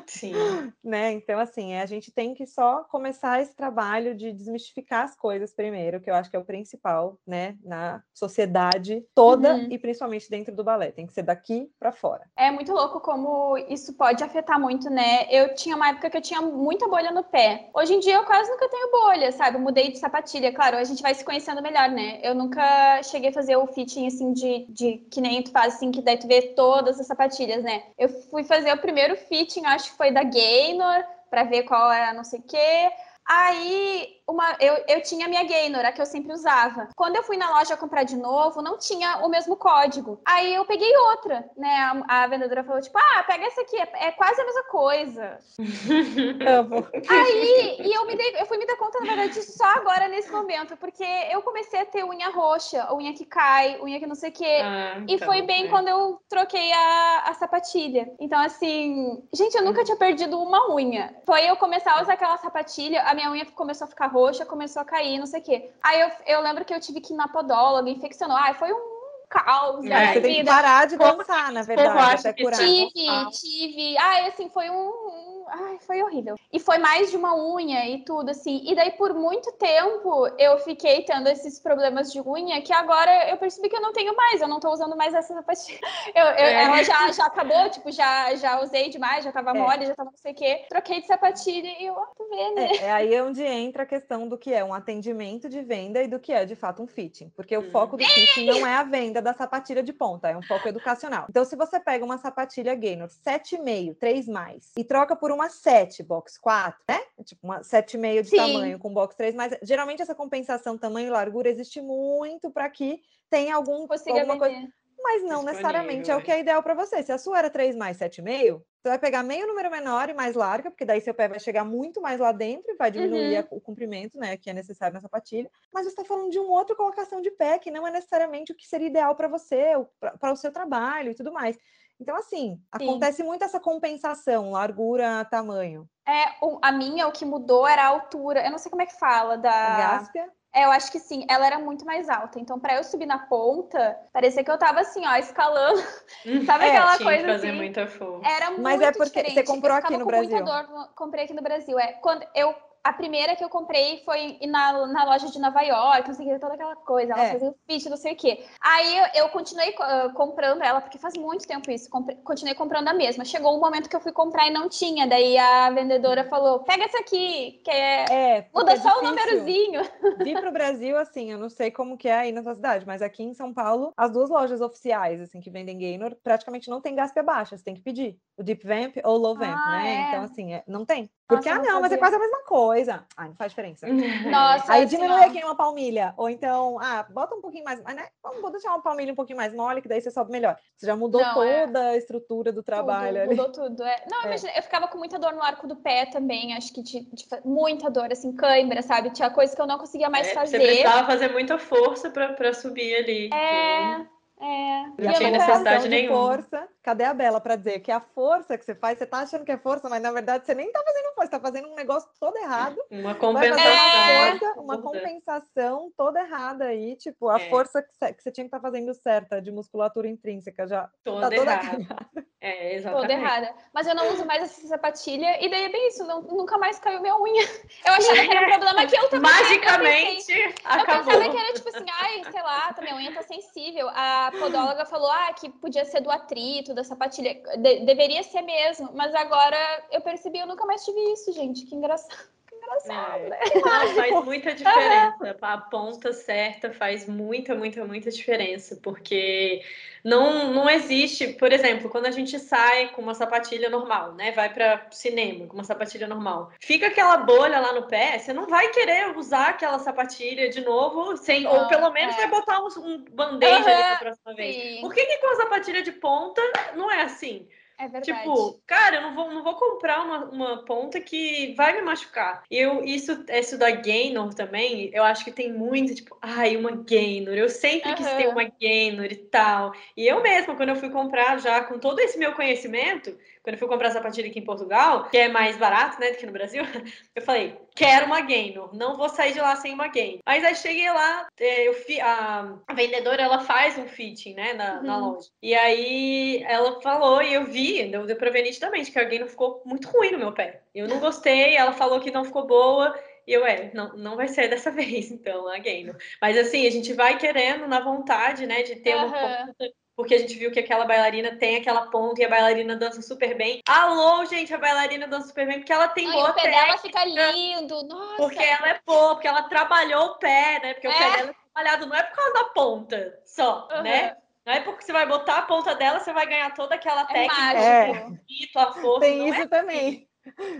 Sim. né? Então, assim, a gente tem que só começar esse trabalho de desmistificar as coisas primeiro, que eu acho que é o principal, né, na sociedade toda uhum. e principalmente dentro do balé. Tem que ser daqui para fora. É muito louco como isso pode afetar muito, né? Eu tinha uma época que eu tinha muita bolha no pé. Hoje em dia eu quase nunca tenho bolha, sabe? Eu mudei de sapatilha. Claro, a gente vai se conhecendo melhor, né? Eu nunca cheguei a fazer o fitting assim de, de que nem tu faz, assim, que daí tu vê todas as sapatilhas, né? Eu fui fazer o primeiro fitting, acho acho que foi da Gaynor, para ver qual era não sei o quê. Aí uma, eu, eu tinha a minha Gaynor, a que eu sempre usava. Quando eu fui na loja comprar de novo, não tinha o mesmo código. Aí eu peguei outra, né? A, a vendedora falou, tipo, ah, pega essa aqui, é, é quase a mesma coisa. Aí, e eu, me dei, eu fui me dar conta, na verdade, só agora, nesse momento, porque eu comecei a ter unha roxa, unha que cai, unha que não sei o quê. Ah, e então, foi bem é. quando eu troquei a, a sapatilha. Então, assim, gente, eu nunca tinha perdido uma unha. Foi eu começar a usar aquela sapatilha, a minha unha começou a ficar roxa começou a cair, não sei o quê. Aí eu, eu lembro que eu tive que ir na podóloga, infeccionou. Ai, foi um caos. É, você tem que parar de dançar, na verdade, até curar. Tive, tive. Ai, assim, foi um Ai, foi horrível. E foi mais de uma unha e tudo, assim. E daí, por muito tempo, eu fiquei tendo esses problemas de unha que agora eu percebi que eu não tenho mais. Eu não tô usando mais essa sapatilha. Eu, eu, é. Ela já, já acabou, tipo, já, já usei demais, já tava é. mole, já tava não sei o quê. Troquei de sapatilha e eu, tô vendo. É, é aí onde entra a questão do que é um atendimento de venda e do que é, de fato, um fitting. Porque o hum. foco do fitting não é a venda da sapatilha de ponta, é um foco educacional. Então, se você pega uma sapatilha Gaynor 7,5, 3 mais, e troca por uma 7, box 4, né? Tipo, uma 7,5 de Sim. tamanho com box 3, mas geralmente essa compensação tamanho e largura existe muito para que tenha algum, alguma coisa. Mas não necessariamente é o que é ideal para você. Se a sua era 3 mais 7,5, você vai pegar meio número menor e mais larga, porque daí seu pé vai chegar muito mais lá dentro e vai diminuir uhum. o comprimento, né, que é necessário na sapatilha. Mas você está falando de uma outra colocação de pé, que não é necessariamente o que seria ideal para você, para o seu trabalho e tudo mais. Então, assim, acontece muito essa compensação, largura, tamanho. É, a minha, o que mudou era a altura. Eu não sei como é que fala da. Gáspia? É, eu acho que sim, ela era muito mais alta. Então, para eu subir na ponta, parecia que eu tava assim, ó, escalando. Sabe é, aquela tinha coisa que fazer assim? muita força. Era muito Mas é porque diferente. você comprou eu aqui no com Brasil. Muita dor no... Comprei aqui no Brasil. É, quando eu a primeira que eu comprei foi na, na loja de Nova York, não sei o que, toda aquela coisa. Ela É. fazia o fit, não sei o que. Aí eu, eu continuei ah, comprando ela, porque faz muito tempo isso. compre- continuei comprando a mesma. Chegou um momento que eu fui comprar e não tinha. Daí a vendedora falou: pega essa aqui, que é. É, Muda é só o difícil. númerozinho. Vir para o Brasil, assim, eu não sei como que é aí na sua cidade, mas aqui em São Paulo, as duas lojas oficiais, assim, que vendem Gaynor, praticamente não tem gaspe baixa, você tem que pedir. O Deep Vamp ou o Low Vamp, Ah, né? é? Então, assim, é- não tem. Nossa, Porque, eu ah, não não, mas é quase a mesma coisa. Ah, não faz diferença. Nossa, Aí diminui aqui uma palmilha. Ou então, ah, bota um pouquinho mais. Mas, né? Vamos deixar uma palmilha um pouquinho mais mole, que daí você sobe melhor. Você já mudou Não, é. toda a estrutura do trabalho tudo, ali. Mudou tudo. É. Não, É. imagina, eu ficava com muita dor no arco do pé também. Acho que de, de fa- muita dor, assim, cãibra, sabe? Tinha coisa que eu não conseguia mais É, fazer. Você precisava fazer muita força pra, pra subir ali. É, é. A eu tinha nunca- necessidade nenhuma. força. Cadê a Bela para dizer que a força que você faz, você tá achando que é força, mas na verdade você nem tá fazendo força, tá fazendo um negócio todo errado. Uma compensação. É. uma força, uma absurda. compensação toda errada aí, tipo, a É. força que você, que você tinha que estar fazendo certa de musculatura intrínseca já Toda tá toda errada. cagada. É, Toda exatamente. errada. Mas eu não uso mais essa sapatilha. E daí é bem isso, não- nunca mais caiu minha unha. Eu achava que era um problema que eu eu pensei- Magicamente, Eu acabou. pensava que era tipo assim, ai, sei lá, tá, minha unha tá sensível. A podóloga falou, ah, que podia ser do atrito, da sapatilha. De- deveria ser mesmo. Mas agora eu percebi, eu nunca mais tive isso, gente. Que engraçado. Engraçado, né? É. Não, faz muita diferença. A ponta certa faz muita, muita, muita diferença. Porque não, não existe, por exemplo, quando a gente sai com uma sapatilha normal, né? Vai para cinema com uma sapatilha normal. Fica aquela bolha lá no pé, você não vai querer usar aquela sapatilha de novo, sem, ou pelo menos é. vai botar um, um band-aid ali Aham, na próxima vez. Sim, Por que, que com a sapatilha de ponta não é assim? É verdade. Tipo, cara, eu não vou, não vou comprar uma, uma ponta que vai me machucar. Eu, isso, isso da Gaynor também, eu acho que tem muito, tipo, ai, uma Gaynor. Eu sempre quis ter uma Gaynor e tal. E eu mesma, quando eu fui comprar já com todo esse meu conhecimento, quando eu fui comprar sapatilha aqui em Portugal, que é mais barato, né, do que no Brasil, eu falei, quero uma Gaynor, não vou sair de lá sem uma Gaynor. Mas aí cheguei lá, é, eu fi, a, a vendedora, ela faz um fitting, né, na, na Uhum. loja. E aí ela falou, e eu vi, deu, deu pra ver nitidamente, que a Gaynor ficou muito ruim no meu pé. Eu não gostei, ela falou que não ficou boa, e eu, é, não, não vai ser dessa vez, então, a Gaynor. Mas assim, a gente vai querendo, na vontade, né, de ter uma Aham. ponta, porque a gente viu que aquela bailarina tem aquela ponta e a bailarina dança super bem. Alô, gente, a bailarina dança super bem porque ela tem Ai, boa o pé técnica. dela fica lindo. Nossa. Porque ela é boa, porque ela trabalhou o pé, né? Porque o pé É. dela é trabalhado, não é por causa da ponta só, Aham. né? Não é porque você vai botar a ponta dela, você vai ganhar toda aquela É técnica, mágico. o grito, a força. Tem não isso é também.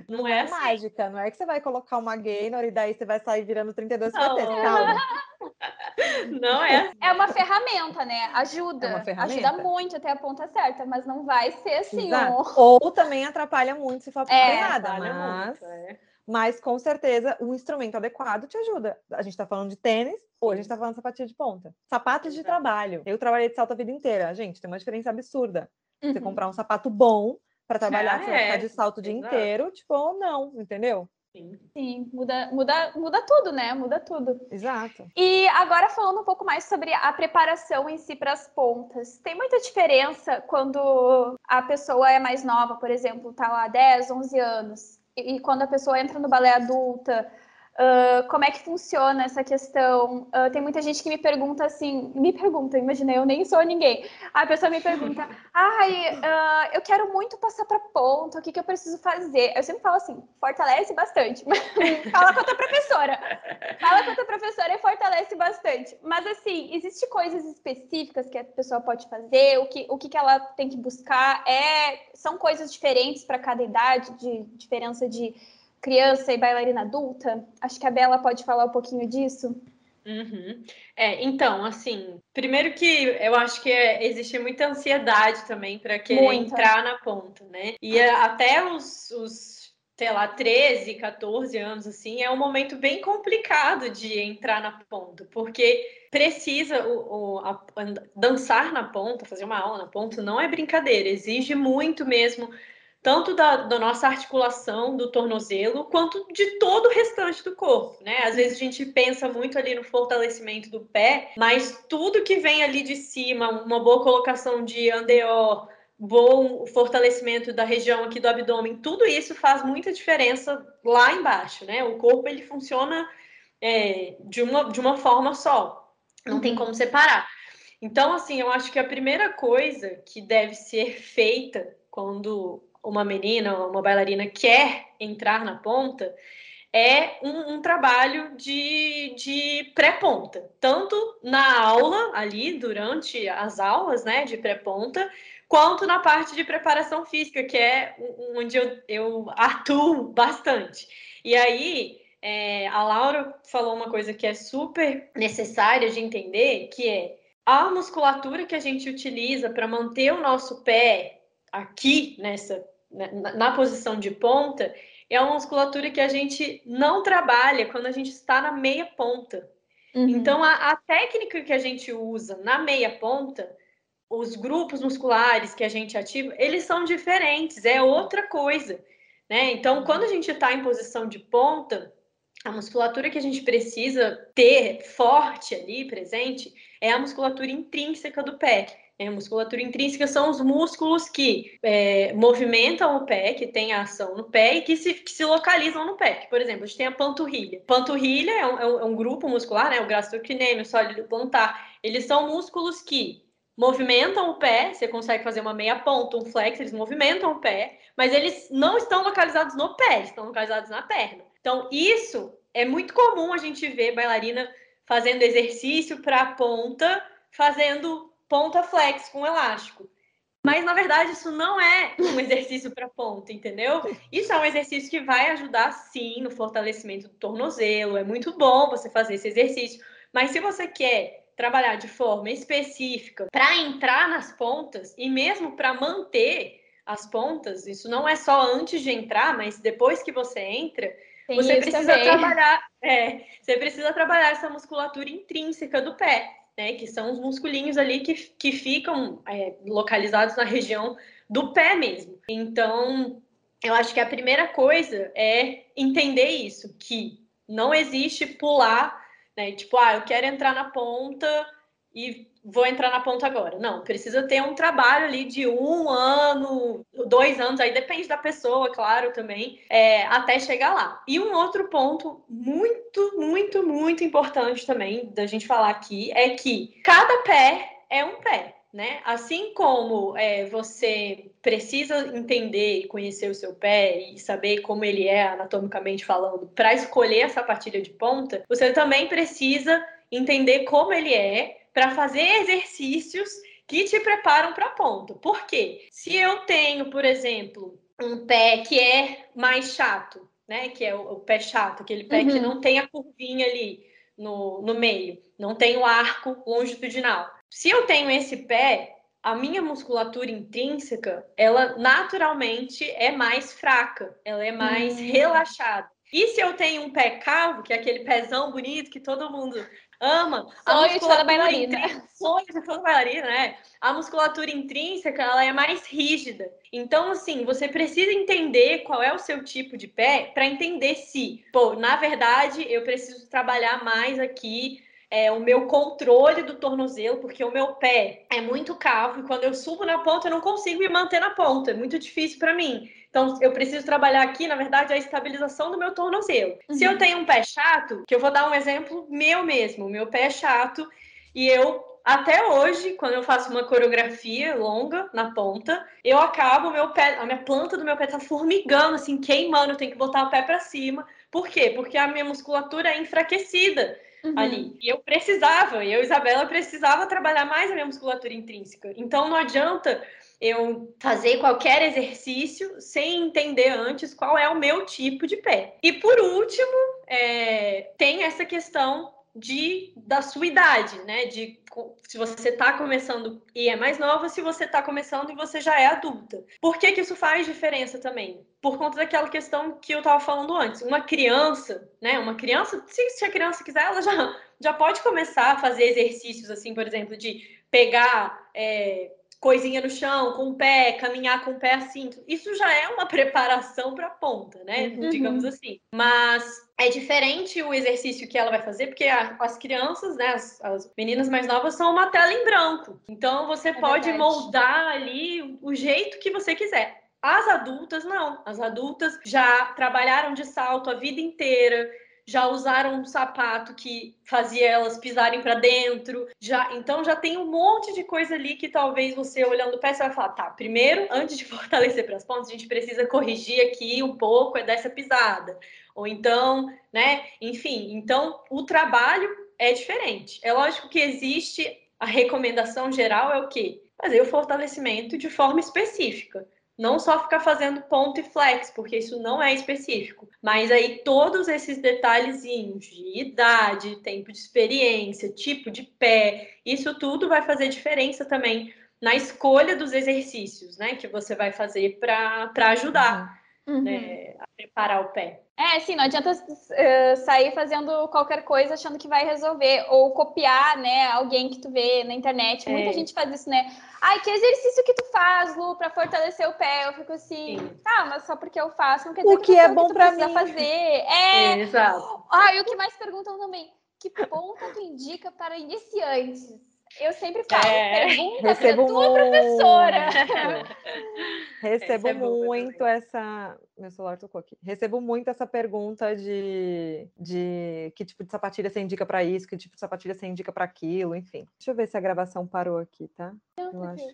Não é assim. mágica, não é que você vai colocar uma Gaynor e daí você vai sair virando 32 Não. PT. Calma. Não é assim. É uma ferramenta, né? Ajuda. É uma ferramenta. Ajuda muito até a ponta certa, mas não vai ser assim. Ó. Ou também atrapalha muito se for É, Trabalha mas, muito, é. mas com certeza um instrumento adequado te ajuda. A gente tá falando de tênis ou a gente tá falando de sapatilha de ponta. Sapatos de trabalho. Eu trabalhei de salto a vida inteira. Gente, tem uma diferença absurda. Você Uhum. comprar um sapato bom para trabalhar, Ah, você vai é. ficar de salto o dia Exato. inteiro, tipo, ou não, entendeu? Sim, muda, muda, muda tudo, né? Muda tudo. Exato. E agora falando um pouco mais sobre a preparação em si para as pontas. Tem muita diferença quando a pessoa é mais nova, por exemplo, tá lá 10, 11 anos, e, e quando a pessoa entra no balé adulta, ah, como é que funciona essa questão? Ah, tem muita gente que me pergunta assim, me pergunta, imagina, eu nem sou ninguém. A pessoa me pergunta, ai, ah, eu quero muito passar para ponta, o que, que eu preciso fazer? Eu sempre falo assim, fortalece bastante. Fala com a tua professora. Fala com a tua professora e fortalece bastante. Mas, assim, existe coisas específicas que a pessoa pode fazer? O que, o que, que ela tem que buscar? É, são coisas diferentes para cada idade, de diferença de criança e bailarina adulta? Acho que a Bela pode falar um pouquinho disso. Uhum. É, então, assim, primeiro que eu acho que é- existe muita ansiedade também para querer entrar na ponta, né? E é, até os, os sei lá, 13, 14 anos, assim, é um momento bem complicado de entrar na ponta, porque precisa o, o a, dançar na ponta, fazer uma aula na ponta, não é brincadeira, exige muito mesmo, tanto da, da nossa articulação, do tornozelo, quanto de todo o restante do corpo, né? Às vezes a gente pensa muito ali no fortalecimento do pé, mas tudo que vem ali de cima, uma boa colocação de andeor, bom fortalecimento da região aqui do abdômen, tudo isso faz muita diferença lá embaixo, né? O corpo ele funciona é, de, uma, de uma forma só, não tem como separar. Então, assim, eu acho que a primeira coisa que deve ser feita quando uma menina, uma bailarina quer entrar na ponta é um, um trabalho de, de pré-ponta, tanto na aula, ali, durante as aulas, né, de pré-ponta, quanto na parte de preparação física, que é onde eu, eu atuo bastante. E aí, é, a Laura falou uma coisa que é super necessária de entender, que é a musculatura que a gente utiliza para manter o nosso pé aqui nessa né, na, na posição de ponta é uma musculatura que a gente não trabalha quando a gente está na meia ponta. Uhum. Então, a, a, técnica que a gente usa na meia ponta os grupos musculares que a gente ativa, eles são diferentes, é outra coisa, né? Então, quando a gente está em posição de ponta, a musculatura que a gente precisa ter forte ali, presente, é a musculatura intrínseca do pé. É, musculatura intrínseca são os músculos que é, movimentam o pé, que tem ação no pé e que se, que se localizam no pé. Por exemplo, a gente tem a panturrilha. Panturrilha é um, é um grupo muscular, né? O gastrocnêmio, o sólido plantar. Eles são músculos que movimentam o pé, você consegue fazer uma meia ponta, um flex, eles movimentam o pé, mas eles não estão localizados no pé, estão localizados na perna. Então, isso é muito comum a gente ver bailarina fazendo exercício para a ponta, fazendo ponta flex com elástico. Mas na verdade isso não é um exercício para ponta, entendeu? Isso é um exercício que vai ajudar sim no fortalecimento do tornozelo. É muito bom você fazer esse exercício. Mas se você quer trabalhar de forma específica para entrar nas pontas e mesmo para manter as pontas, isso não é só antes de entrar, mas depois que você entra, Tem você precisa também. trabalhar, é, você precisa trabalhar essa musculatura intrínseca do pé, né? Que são os musculinhos ali que, que ficam é, localizados na região do pé mesmo. Então, eu acho que a primeira coisa é entender isso, que não existe pular né? Tipo, ah, eu quero entrar na ponta e vou entrar na ponta agora. Não, precisa ter um trabalho ali de um ano, dois anos, aí depende da pessoa, claro, também, é, até chegar lá. E um outro ponto muito, muito, muito importante também da gente falar aqui é que cada pé é um pé né? Assim como é, você precisa entender e conhecer o seu pé e saber como ele é anatomicamente falando para escolher a sapatilha de ponta, você também precisa entender como ele é para fazer exercícios que te preparam para a ponta. Por quê? Se eu tenho, por exemplo, um pé que é mais chato, né? Que é o, o pé chato, aquele pé uhum. que não tem a curvinha ali no, no meio, não tem o arco longitudinal se eu tenho esse pé, a minha musculatura intrínseca, ela naturalmente é mais fraca, ela é mais hum. relaxada. E se eu tenho um pé calvo, que é aquele pezão bonito que todo mundo ama, sonho de toda bailarina. Sonho de toda bailarina, né? A musculatura intrínseca, ela é mais rígida. Então, assim, você precisa entender qual é o seu tipo de pé para entender se, pô, na verdade, eu preciso trabalhar mais aqui é, o meu controle do tornozelo, porque o meu pé é muito cavo e quando eu subo na ponta eu não consigo me manter na ponta, é muito difícil para mim. Então eu preciso trabalhar aqui, na verdade, a estabilização do meu tornozelo. Uhum. Se eu uhum. tenho um pé chato, que eu vou dar um exemplo meu mesmo, meu pé é chato e eu até hoje, quando eu faço uma coreografia longa na ponta, eu acabo meu pé, a minha planta do meu pé tá formigando, assim, queimando, eu tenho que botar o pé para cima. Por quê? Porque a minha musculatura é enfraquecida uhum. ali. E eu precisava, eu, Isabela, precisava trabalhar mais a minha musculatura intrínseca. Então não adianta eu fazer qualquer exercício sem entender antes qual é o meu tipo de pé. E por último, é, tem essa questão de da sua idade, né? De se você está começando e é mais nova, se você está começando e você já é adulta. Por que, que isso faz diferença também? Por conta daquela questão que eu estava falando antes. Uma criança, né? Uma criança, se, se a criança quiser, ela já, já pode começar a fazer exercícios, assim, por exemplo, de pegar. É, coisinha no chão, com o pé, caminhar com o pé assim. Isso já é uma preparação para a ponta, né? Uhum. Digamos assim. Mas é diferente o exercício que ela vai fazer, porque a, as crianças, né, as, as, meninas mais novas são uma tela em branco. Então você é pode verdade. moldar ali o jeito que você quiser. As adultas não. As adultas já trabalharam de salto a vida inteira, já usaram um sapato que fazia elas pisarem para dentro, já então já tem um monte de coisa ali que talvez você olhando o pé você vai falar, tá, primeiro, antes de fortalecer para as pontas, a gente precisa corrigir aqui um pouco é dessa pisada. Ou então, né, enfim, então o trabalho é diferente. É lógico que existe a recomendação geral é o quê? Fazer o fortalecimento de forma específica não só ficar fazendo ponto e flex, porque isso não é específico, mas aí todos esses detalhezinhos de idade, tempo de experiência, tipo de pé, isso tudo vai fazer diferença também na escolha dos exercícios, né, que você vai fazer para ajudar uhum. né, a preparar o pé. É, sim, não adianta uh, sair fazendo qualquer coisa achando que vai resolver, ou copiar, né, alguém que tu vê na internet. Muita é. gente faz isso, né? Ai, que exercício que tu faz, Lu, para fortalecer o pé? Eu fico assim, sim. tá, mas só porque eu faço, não quer dizer o que, que é bom para mim fazer. É. é exato. Ah, e o que mais perguntam também? Que ponta tu indica para iniciantes? Eu sempre falo, é, pergunta recebo para tua professora. recebo é muito essa. Meu celular tocou aqui. Recebo muito essa pergunta de, de que tipo de sapatilha você indica para isso, que tipo de sapatilha você indica para aquilo, enfim. Deixa eu ver se a gravação parou aqui, tá? Não, eu acho.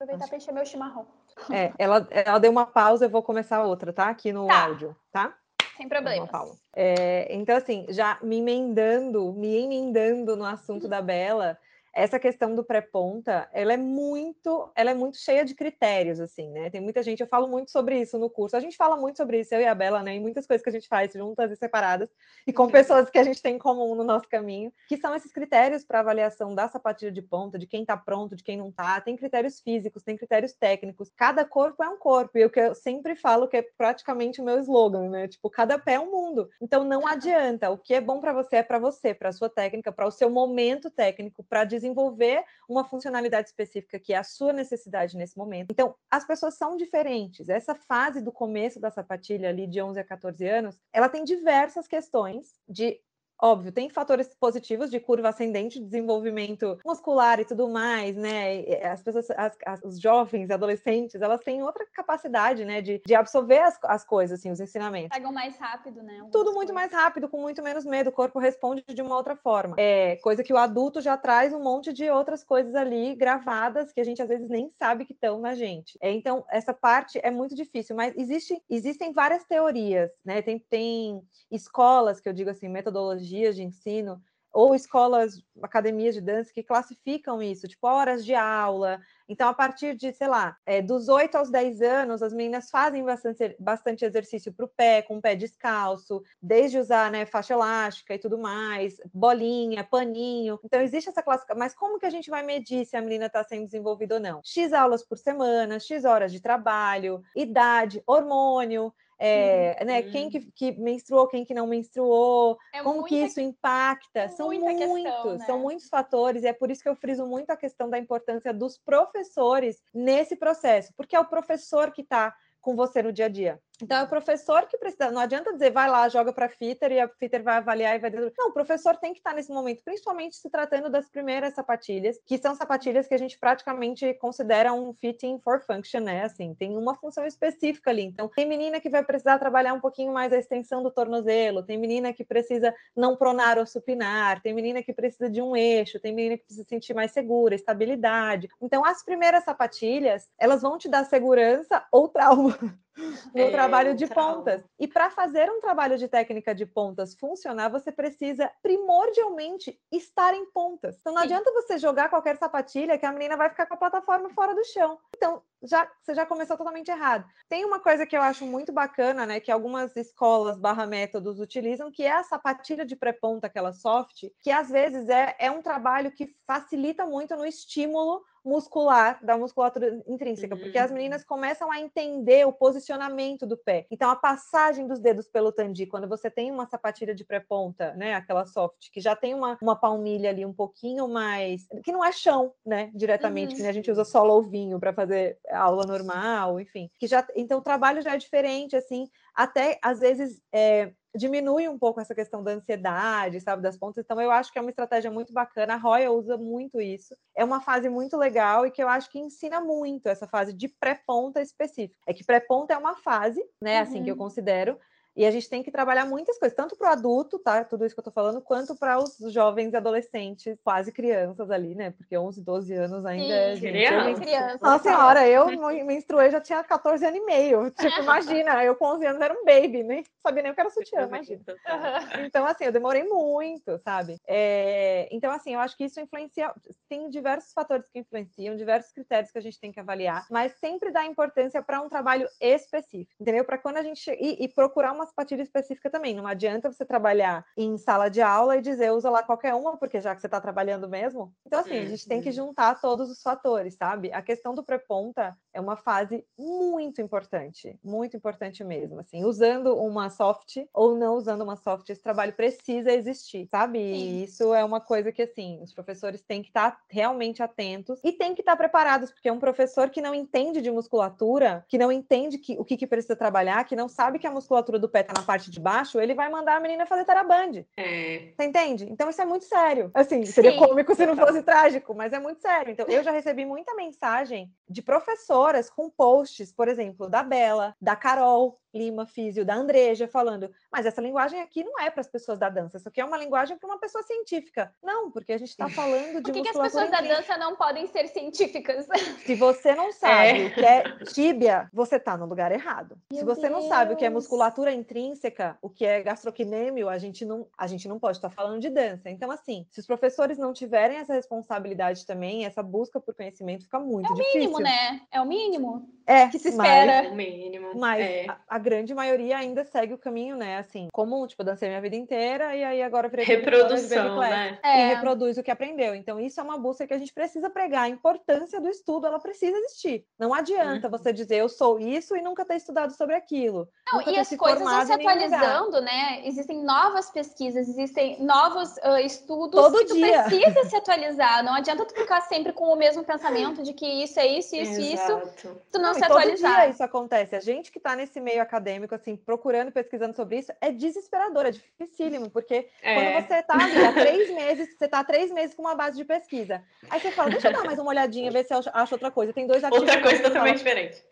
Aproveitar para encher meu chimarrão. É, ela, ela deu uma pausa, eu vou começar outra, tá? Aqui no tá. áudio, tá? Sem problema. É, então, assim, já me emendando, me emendando no assunto da Bela, essa questão do pré-ponta, ela é muito, ela é muito cheia de critérios, assim, né? Tem muita gente, eu falo muito sobre isso no curso. A gente fala muito sobre isso, eu e a Bela, né? Em muitas coisas que a gente faz juntas e separadas, e com uhum. pessoas que a gente tem em comum no nosso caminho, que são esses critérios para avaliação da sapatilha de ponta, de quem está pronto, de quem não está. Tem critérios físicos, tem critérios técnicos. Cada corpo é um corpo, e o que eu sempre falo que é praticamente o meu slogan, né? Tipo, cada pé é um mundo. Então não adianta. O que é bom para você é para você, para a sua técnica, para o seu momento técnico, para desenvolver uma funcionalidade específica que é a sua necessidade nesse momento. Então, as pessoas são diferentes. Essa fase do começo da sapatilha ali de 11 a 14 anos, ela tem diversas questões de Óbvio, tem fatores positivos de curva ascendente, desenvolvimento muscular e tudo mais, né? As pessoas, as, as, os jovens, adolescentes, elas têm outra capacidade, né, de, de absorver as, as coisas, assim, os ensinamentos. Pegam mais rápido, né? Tudo muito mais rápido, com muito menos medo. O corpo responde de uma outra forma. É coisa que o adulto já traz um monte de outras coisas ali gravadas que a gente às vezes nem sabe que estão na gente. É, então, essa parte é muito difícil, mas existe, existem várias teorias, né? Tem, tem escolas que eu digo assim, metodologia dias de ensino, ou escolas, academias de dança que classificam isso, tipo horas de aula. Então, a partir de, sei lá, é, dos 8 aos 10 anos, as meninas fazem bastante, bastante exercício para o pé, com o pé descalço, desde usar né, faixa elástica e tudo mais, bolinha, paninho. Então, existe essa classificação. Mas como que a gente vai medir se a menina está sendo desenvolvida ou não? X aulas por semana, X horas de trabalho, idade, hormônio é, né, quem que, que, menstruou, quem que não menstruou, é como muita, que isso impacta. São muitos, questão, né? são muitos fatores, e é por isso que eu friso muito a questão da importância dos professores nesse processo, porque é o professor que está com você no dia a dia. Então é o professor que precisa, não adianta dizer vai lá, joga para a fitter e a fitter vai avaliar e vai não, o professor tem que estar nesse momento, principalmente se tratando das primeiras sapatilhas, que são sapatilhas que a gente praticamente considera um fitting for function, né? Assim, tem uma função específica ali. Então, tem menina que vai precisar trabalhar um pouquinho mais a extensão do tornozelo, tem menina que precisa não pronar ou supinar, tem menina que precisa de um eixo, tem menina que precisa se sentir mais segura, estabilidade. Então, as primeiras sapatilhas, elas vão te dar segurança ou trauma. no é, trabalho de pontas. E para fazer um trabalho de técnica de pontas funcionar, você precisa primordialmente estar em pontas. Então não Sim. adianta você jogar qualquer sapatilha que a menina vai ficar com a plataforma fora do chão. Então, já, você já começou totalmente errado. Tem uma coisa que eu acho muito bacana, né, que algumas escolas barra métodos utilizam, que é a sapatilha de pré-ponta, aquela soft, que às vezes é, é um trabalho que facilita muito no estímulo muscular, da musculatura intrínseca, porque as uhum. meninas começam a entender o posicionamento do pé. Então, a passagem dos dedos pelo tandi, quando você tem uma sapatilha de pré-ponta, né, aquela soft, que já tem uma, uma palmilha ali um pouquinho mais, que não é chão, né, diretamente, uhum. que a gente usa solo ovinho para fazer aula normal, enfim, que já, então o trabalho já é diferente, assim, até às vezes é, diminui um pouco essa questão da ansiedade, sabe, das pontas. Então, eu acho que é uma estratégia muito bacana. A Royal usa muito isso. É uma fase muito legal e que eu acho que ensina muito essa fase de pré-ponta específica. É que pré-ponta é uma fase, né, uhum. assim que eu uhum. considero, e a gente tem que trabalhar muitas coisas, tanto para o adulto, tá? Tudo isso que eu estou falando, quanto para os jovens e adolescentes, quase crianças ali, né? Porque 11, 12 anos ainda Sim, é gente. Criança. criança. Nossa senhora, eu menstruei já tinha 14 anos e meio. Tipo, imagina, eu com 11 anos era um baby, nem sabia nem o que era sutiã, imagina. Então, assim, eu demorei muito, sabe? É... Então, assim, eu acho que isso influencia. Tem diversos fatores que influenciam, diversos critérios que a gente tem que avaliar, mas sempre dá importância para um trabalho específico, entendeu? Para quando a gente. E, e procurar uma uma sapatilha específica também. Não adianta você trabalhar em sala de aula e dizer usa lá qualquer uma, porque já que você está trabalhando mesmo. Então, assim, a gente tem que juntar todos os fatores, sabe? A questão do pré-ponta é uma fase muito importante, muito importante mesmo. Assim, usando uma soft ou não usando uma soft, esse trabalho precisa existir, sabe? E isso é uma coisa que, assim, os professores têm que estar tá realmente atentos e têm que estar tá preparados, porque é um professor que não entende de musculatura, que não entende que, o que, que precisa trabalhar, que não sabe que a musculatura do pé tá na parte de baixo, ele vai mandar a menina fazer tarabande. É. Você entende? Então isso é muito sério. Assim, seria Sim. cômico se não fosse trágico, mas é muito sério. Então eu já recebi muita mensagem de professoras com posts, por exemplo, da Bela, da Carol, Lima Físio, da Andreja, falando, mas essa linguagem aqui não é para as pessoas da dança, isso aqui é uma linguagem para uma pessoa científica. Não, porque a gente está falando de Por que, que as pessoas da dança não podem ser científicas? Se você não sabe é. o que é tíbia, você está no lugar errado. Meu Se você Deus. não sabe o que é musculatura intrínseca, o que é gastroquinêmio, a gente não, a gente não pode estar tá falando de dança. Então, assim, se os professores não tiverem essa responsabilidade também, essa busca por conhecimento fica muito é o difícil. Mínimo, né? É o mínimo. É, que se espera. Mas, o mínimo. Mas é. a, a grande maioria ainda segue o caminho, né? Assim, como, tipo, dancei minha vida inteira e aí agora virei reprodução, né? É. E reproduz o que aprendeu. Então, isso é uma busca que a gente precisa pregar. A importância do estudo, ela precisa existir. Não adianta uhum. você dizer eu sou isso e nunca ter estudado sobre aquilo. Não, e as coisas vão se atualizando, né? Existem novas pesquisas, existem novos uh, estudos Todo que dia. tu precisa se atualizar. Não adianta tu ficar sempre com o mesmo pensamento de que isso é isso, isso, Exato. isso. Tu não, não se atualizar. Todo dia isso acontece. A gente que está nesse meio acadêmico, assim, procurando e pesquisando sobre isso, é desesperador, é dificílimo, porque é. quando você está ali há três meses, você está há três meses com uma base de pesquisa. Aí você fala, deixa eu dar mais uma olhadinha, ver se eu acho outra coisa. Tem dois artigos. Outra coisa totalmente diferente.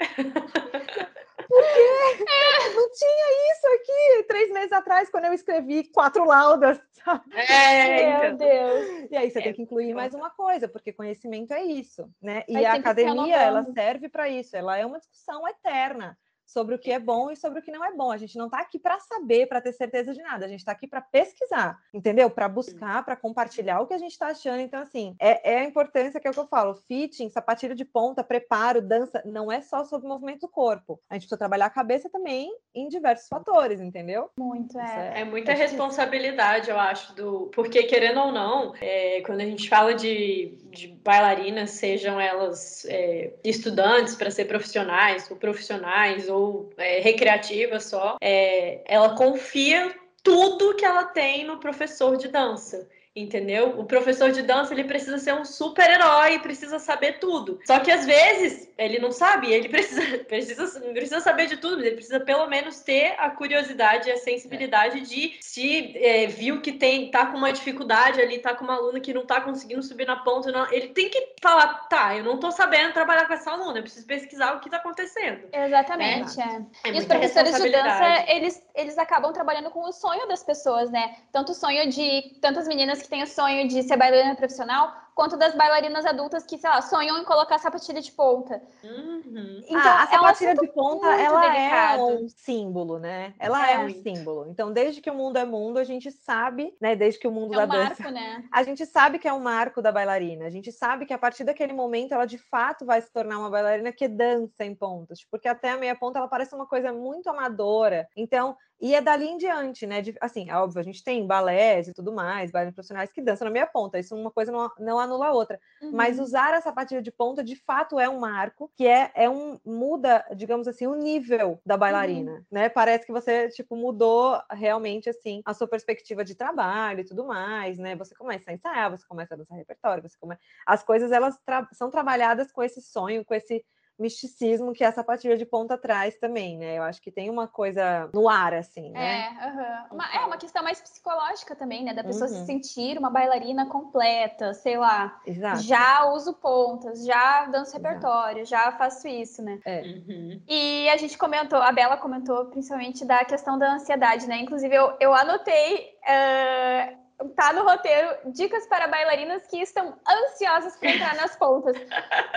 Por quê? É. Não tinha isso aqui três meses atrás, quando eu escrevi quatro laudas. É, Meu Deus. E aí você é, tem que incluir mais uma coisa, porque conhecimento é isso, né? E a academia, ela serve para isso, ela é uma discussão eterna sobre o que é bom e sobre o que não é bom. A gente não está aqui para saber, para ter certeza de nada. A gente está aqui para pesquisar, entendeu? Para buscar, para compartilhar o que a gente está achando. Então, assim, é, é, a importância que é o que eu falo: fitting, sapatilha de ponta, preparo, dança, não é só sobre o movimento do corpo. A gente precisa trabalhar a cabeça também em diversos fatores, entendeu? Muito, é. É, é muita responsabilidade, eu acho, do. Porque, querendo ou não, é, quando a gente fala de, de bailarinas, sejam elas é, estudantes para ser profissionais ou profissionais ou ou é, recreativa só, é, ela confia tudo que ela tem no professor de dança entendeu? O professor de dança ele precisa ser um super-herói, precisa saber tudo. Só que às vezes ele não sabe, ele precisa, precisa, precisa saber de tudo, mas ele precisa pelo menos ter a curiosidade e a sensibilidade de se é, viu que tem tá com uma dificuldade ali, tá com uma aluna que não tá conseguindo subir na ponta, não, ele tem que falar, tá, eu não tô sabendo trabalhar com essa aluna, eu preciso pesquisar o que tá acontecendo. Exatamente, né? é. é. E os professores de dança, eles, eles acabam trabalhando com o sonho das pessoas, né? Tanto o sonho de tantas meninas que têm o sonho de ser bailarina profissional, quanto das bailarinas adultas que, sei lá, sonham em colocar sapatilha de ponta. Uhum. Então, ah, a é um sapatilha de ponta, ela é delicado. um símbolo, né? Ela é, É. um símbolo. Então, desde que o mundo é mundo, a gente sabe, né? Desde que o mundo É da um dança marco, né? a gente sabe que é um marco da bailarina. A gente sabe que a partir daquele momento ela de fato vai se tornar uma bailarina que dança em pontas, porque até a meia ponta ela parece uma coisa muito amadora. Então, e é dali em diante, né? De- assim, é óbvio, a gente tem balés e tudo mais, bailarinos profissionais que dançam na meia ponta. Isso uma coisa não, não anula a outra. Mas Uhum. usar a sapatilha de ponta de fato é um marco, que é, é um muda, digamos assim, o nível da bailarina, né? Parece que você tipo mudou realmente assim a sua perspectiva de trabalho e tudo mais, né? Você começa a ensaiar, você começa a dançar repertório, você começa as coisas elas tra- são trabalhadas com esse sonho, com esse misticismo que a sapatilha de ponta traz também, né? Eu acho que tem uma coisa no ar assim, né? É, aham. Uma- é uma questão mais psicológica também, né? Da pessoa se Uhum. sentir uma bailarina completa, sei lá. Exato. Já uso pontas, já danço Exato. repertório, já faço isso, né? Uhum. E a gente comentou, a Bela comentou principalmente da questão da ansiedade, né? Inclusive, eu, eu anotei, eh, tá no roteiro, dicas para bailarinas que estão ansiosas para entrar nas pontas.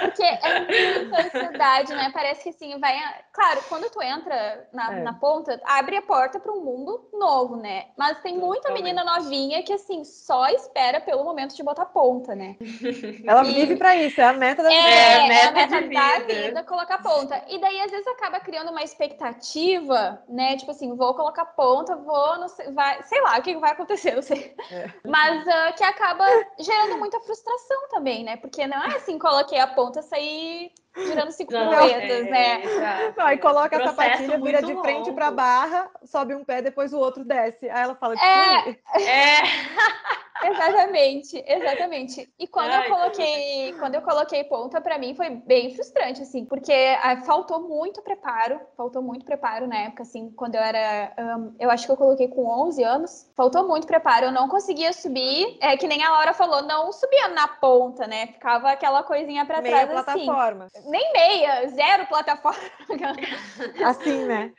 Porque é muita ansiedade, né? Parece que assim, vai. Claro, quando tu entra na, É. na ponta, abre a porta para um mundo novo, né? Mas tem muita Totalmente. menina novinha que, assim, só espera pelo momento de botar ponta, né? Ela E- vive para isso, é a meta da vida. É, é a meta meta de da vida. vida colocar ponta. E daí, às vezes, acaba criando uma expectativa, né? Tipo assim, vou colocar ponta, vou, não sei, vai, sei lá o que vai acontecer, não sei. É. Mas ah, que acaba gerando muita frustração também, né? Porque não é assim, coloquei a ponta, saí girando cinco piruetas, é, né? Não, aí coloca a sapatilha, vira de frente longo. para barra, sobe um pé, depois o outro desce. Aí ela fala, É. "Ih, É, Exatamente, exatamente. E quando Ai, eu coloquei, quando eu coloquei ponta, pra mim foi bem frustrante, assim, porque ah, faltou muito preparo, faltou muito preparo na época, assim, quando eu era, ahn, eu acho que eu coloquei com 11 anos, faltou muito preparo, eu não conseguia subir, é que nem a Laura falou, não subia na ponta, né? Ficava aquela coisinha pra meia trás, assim. plataforma. Nem meia, zero plataforma. Assim, né?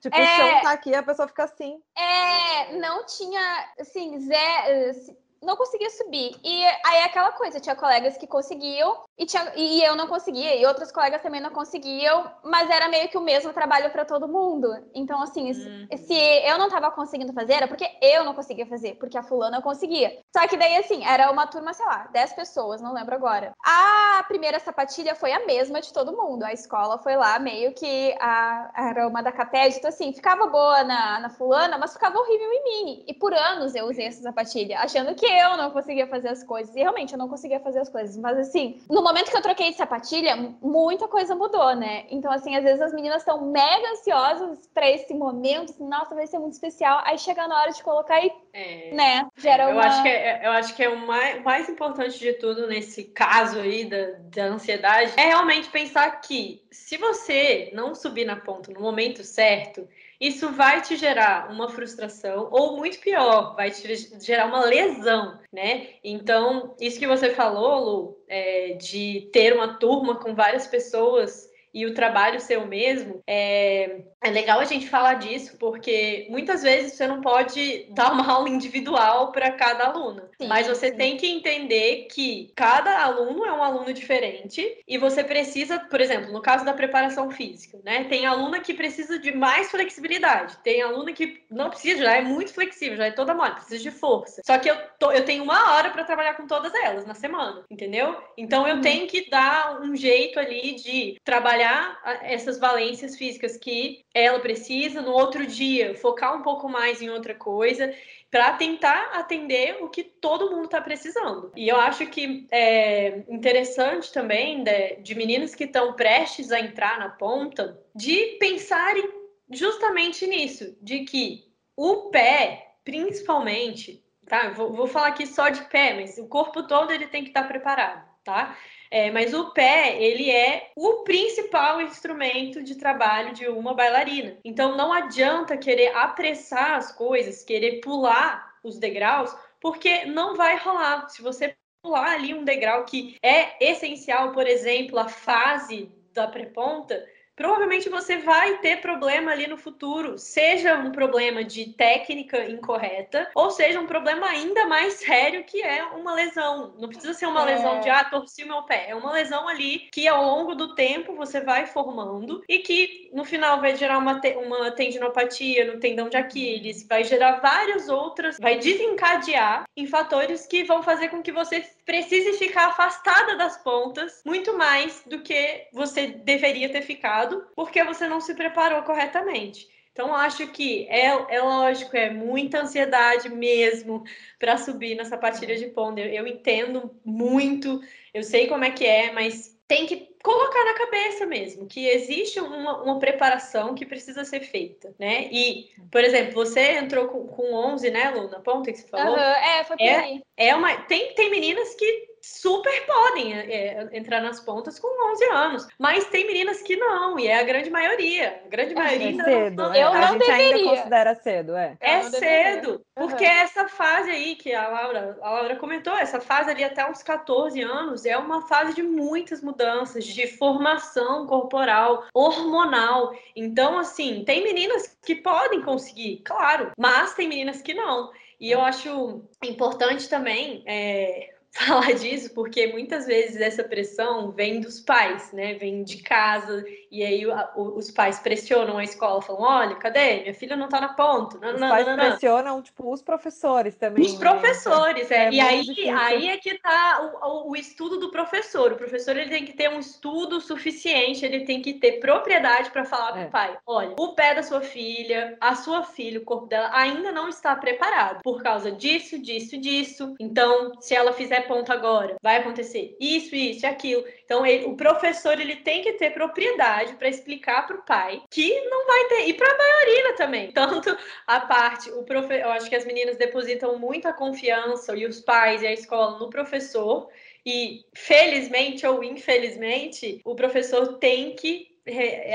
Tipo, É. o chão tá aqui, a pessoa fica assim. É, não tinha, assim, zero, não conseguia subir. E aí é aquela coisa, tinha colegas que conseguiam e, tinha, e eu não conseguia, e outros colegas também não conseguiam, mas era meio que o mesmo trabalho para todo mundo. Então, assim, se- Uhum. se eu não tava conseguindo fazer, era porque eu não conseguia fazer, porque a fulana conseguia. Só que daí, assim, era uma turma, sei lá, 10 pessoas, não lembro agora. A primeira sapatilha foi a mesma de todo mundo. A escola foi lá, meio que a, era uma da Caped, então assim, ficava boa na, na fulana, mas ficava horrível em mim. E por anos eu usei essa sapatilha, achando que eu não conseguia fazer as coisas. E realmente eu não conseguia fazer as coisas. Mas assim, no momento que eu troquei de sapatilha, muita coisa mudou, né? Então, assim, às vezes as meninas estão mega ansiosas pra esse momento, assim, nossa, vai ser muito especial. Aí chega na hora de colocar e, é. né, gera Eu uma. acho que é, eu acho que é o mais, o mais importante de tudo nesse caso aí da, da ansiedade é realmente pensar que se você não subir na ponta no momento certo, isso vai te gerar uma frustração ou muito pior, vai te gerar uma lesão, né? Então, isso que você falou, Lu, é, de ter uma turma com várias pessoas e o trabalho ser o mesmo, é, é legal a gente falar disso, porque muitas vezes você não pode dar uma aula individual para cada aluna. Sim, mas você sim. tem que entender que cada aluno é um aluno diferente e você precisa, por exemplo, no caso da preparação física, né? Tem aluna que precisa de mais flexibilidade, tem aluna que não precisa, já é muito flexível, já é toda mole, precisa de força. Só que eu, tô- eu tenho uma hora para trabalhar com todas elas na semana, entendeu? Então eu Uhum. tenho que dar um jeito ali de trabalhar a- essas valências físicas que ela precisa no outro dia, focar um pouco mais em outra coisa para tentar atender o que todo mundo está precisando. E eu acho que é interessante também de, de meninas que estão prestes a entrar na ponta, de pensarem justamente nisso, de que o pé, principalmente, tá? Vou, vou falar aqui só de pé, mas o corpo todo ele tem que estar preparado, tá? É, mas o pé, ele é o principal instrumento de trabalho de uma bailarina. Então não adianta querer apressar as coisas, querer pular os degraus, porque não vai rolar. Se você pular ali um degrau que é essencial, por exemplo, a fase da preponta, provavelmente você vai ter problema ali no futuro, seja um problema de técnica incorreta, ou seja um problema ainda mais sério que é uma lesão. Não precisa ser uma é. lesão de ah, torci o meu pé, é uma lesão ali que ao longo do tempo você vai formando e que no final vai gerar uma, te uma tendinopatia no tendão de Aquiles, vai gerar várias outras, vai desencadear em fatores que vão fazer com que você precise ficar afastada das pontas muito mais do que você deveria ter ficado, porque você não se preparou corretamente. Então, acho que é, é lógico, é muita ansiedade mesmo para subir nessa patilha de ponta. Eu, eu entendo muito, eu sei como é que é, mas tem que colocar na cabeça mesmo que existe uma, uma, preparação que precisa ser feita, né? E, por exemplo, você entrou com, com 11, né, Luna? Ponta que você falou? Uhum, é, foi por é, aí. É uma, tem, tem meninas que super podem é, entrar nas pontas com 11 anos, mas tem meninas que não, e é a grande maioria. A grande é maioria é cedo, não, né? Eu a gente deveria. ainda considera cedo, é. É cedo, uhum. porque essa fase aí que a Laura, a Laura comentou, essa fase ali até uns 14 anos é uma fase de muitas mudanças, de formação corporal, hormonal. Então, assim, tem meninas que podem conseguir, claro, mas tem meninas que não. E eu acho importante também é, falar disso porque muitas vezes essa pressão vem dos pais, né? Vem de casa e aí os pais pressionam a escola, falam: olha, cadê? Minha filha não tá na ponta. Não, os não, pais não, pressionam, tipo, os professores também. Os né? professores, é. é e aí, aí é que tá o, o, estudo do professor. O professor ele tem que ter um estudo suficiente, ele tem que ter propriedade para falar é. pro pai: olha, o pé da sua filha, a sua filha, o corpo dela ainda não está preparado por causa disso, disso, disso. Então, se ela fizer ponto agora, vai acontecer isso, isso e aquilo. Então, ele, o professor ele tem que ter propriedade para explicar para o pai que não vai ter, e para a maioria também. Tanto a parte, o profe, eu acho que as meninas depositam muita confiança e os pais e a escola no professor. E felizmente ou infelizmente, o professor tem que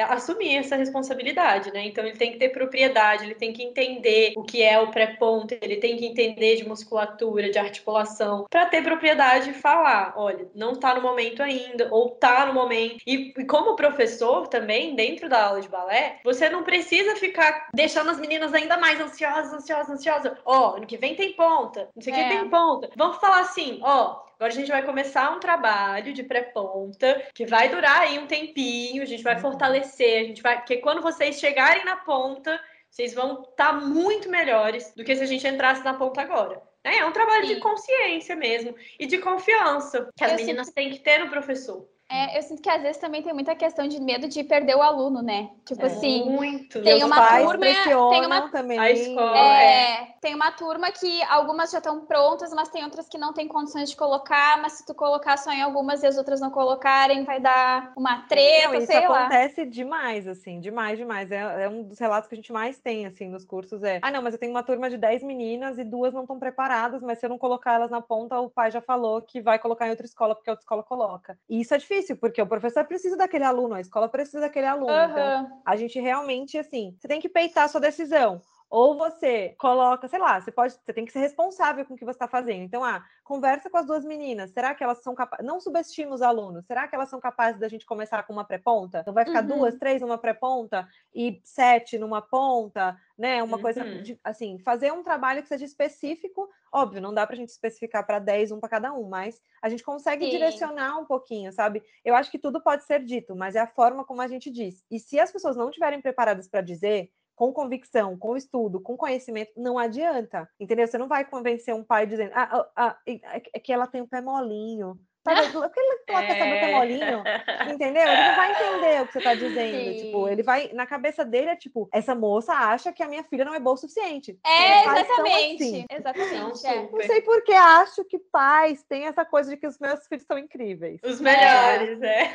assumir essa responsabilidade, né? Então ele tem que ter propriedade, ele tem que entender o que é o pré-ponto, ele tem que entender de musculatura, de articulação, para ter propriedade e falar, olha, não está no momento ainda, ou está no momento. E, e, como professor também, dentro da aula de balé, você não precisa ficar deixando as meninas ainda mais ansiosas, ansiosas, ansiosas. Ó, oh, ano que vem tem ponta, não sei o é. que tem ponta. Vamos falar assim, ó, oh, Agora a gente vai começar um trabalho de pré-ponta que vai durar aí um tempinho, a gente vai uhum. fortalecer, a gente vai. Porque quando vocês chegarem na ponta, vocês vão estar tá muito melhores do que se a gente entrasse na ponta agora. É, é um trabalho Sim. de consciência mesmo e de confiança que as Eu meninas têm que ter no professor. É, eu sinto que às vezes também tem muita questão de medo de perder o aluno, né? Tipo é, assim, muito. tem uma pais turma, tem uma também. A escola, é, é. tem uma turma que algumas já estão prontas, mas tem outras que não tem condições de colocar, mas se tu colocar só em algumas e as outras não colocarem, vai dar uma treta, não, isso sei lá. acontece demais, assim, demais, demais. É, é, um dos relatos que a gente mais tem, assim, nos cursos, é, ah, não, mas eu tenho uma turma de 10 meninas e duas não estão preparadas, mas se eu não colocar elas na ponta, o pai já falou que vai colocar em outra escola, porque a outra escola coloca. E isso é difícil, porque o professor professor precisa daquele aluno, a escola precisa daquele aluno. Uhum. Então, a gente realmente, assim, você tem que peitar a sua decisão. Ou você coloca, sei lá, você pode, você tem que ser responsável com o que você está fazendo. Então, ah, conversa com as duas meninas. Será que elas são capazes? Não subestime os alunos. Será que elas são capazes da gente começar com uma pré-ponta? Então vai ficar uhum. duas, três numa pré-ponta e sete numa ponta, né? Uma uhum. coisa de, assim, fazer um trabalho que seja específico. Óbvio, não dá para a gente especificar para 10, um para cada um, mas a gente consegue Sim. direcionar um pouquinho, sabe? Eu acho que tudo pode ser dito, mas é a forma como a gente diz. E se as pessoas não estiverem preparadas para dizer, com convicção, com estudo, com conhecimento, não adianta. Entendeu? Você não vai convencer um pai dizendo ah, ah, ah é que ela tem o pé molinho. Sabe? Porque ele ela quer saber o que é molinho, entendeu? Ele não vai entender o que você está dizendo. Sim. Tipo, ele vai. Na cabeça dele é tipo, essa moça acha que a minha filha não é boa o suficiente. É, exatamente. Assim. Exatamente. Não, é. não sei por que acho que pais têm essa coisa de que os meus filhos são incríveis. Os melhores, é.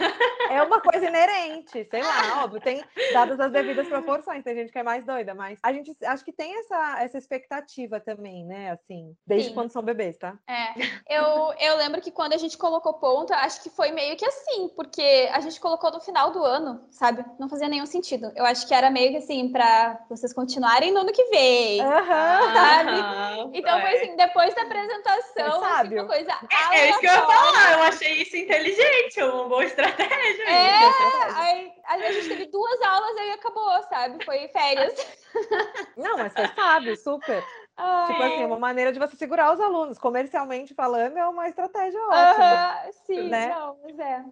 É, é uma coisa inerente, sei lá, óbvio, tem dadas as devidas proporções, tem gente que é mais doida, mas a gente acho que tem essa, essa expectativa também, né? Assim, desde Sim. quando são bebês, tá? É. Eu, eu lembro que quando a gente colocou colocou ponta, acho que foi meio que assim, porque a gente colocou no final do ano, sabe? Não fazia nenhum sentido. Eu acho que era meio que assim, para vocês continuarem no ano que vem. Aham. Sabe? Então foi é. assim, depois da apresentação, assim, sábio. uma coisa. É, é isso que eu ia falar. Eu achei isso inteligente, é uma boa estratégia. É, aí, aí a gente teve duas aulas aí acabou, sabe? Foi férias. Não, mas foi sábio, super. Ai, Tipo assim, uma maneira de você segurar os alunos. Comercialmente falando, é uma estratégia ótima. aham, sim, né? não, mas é.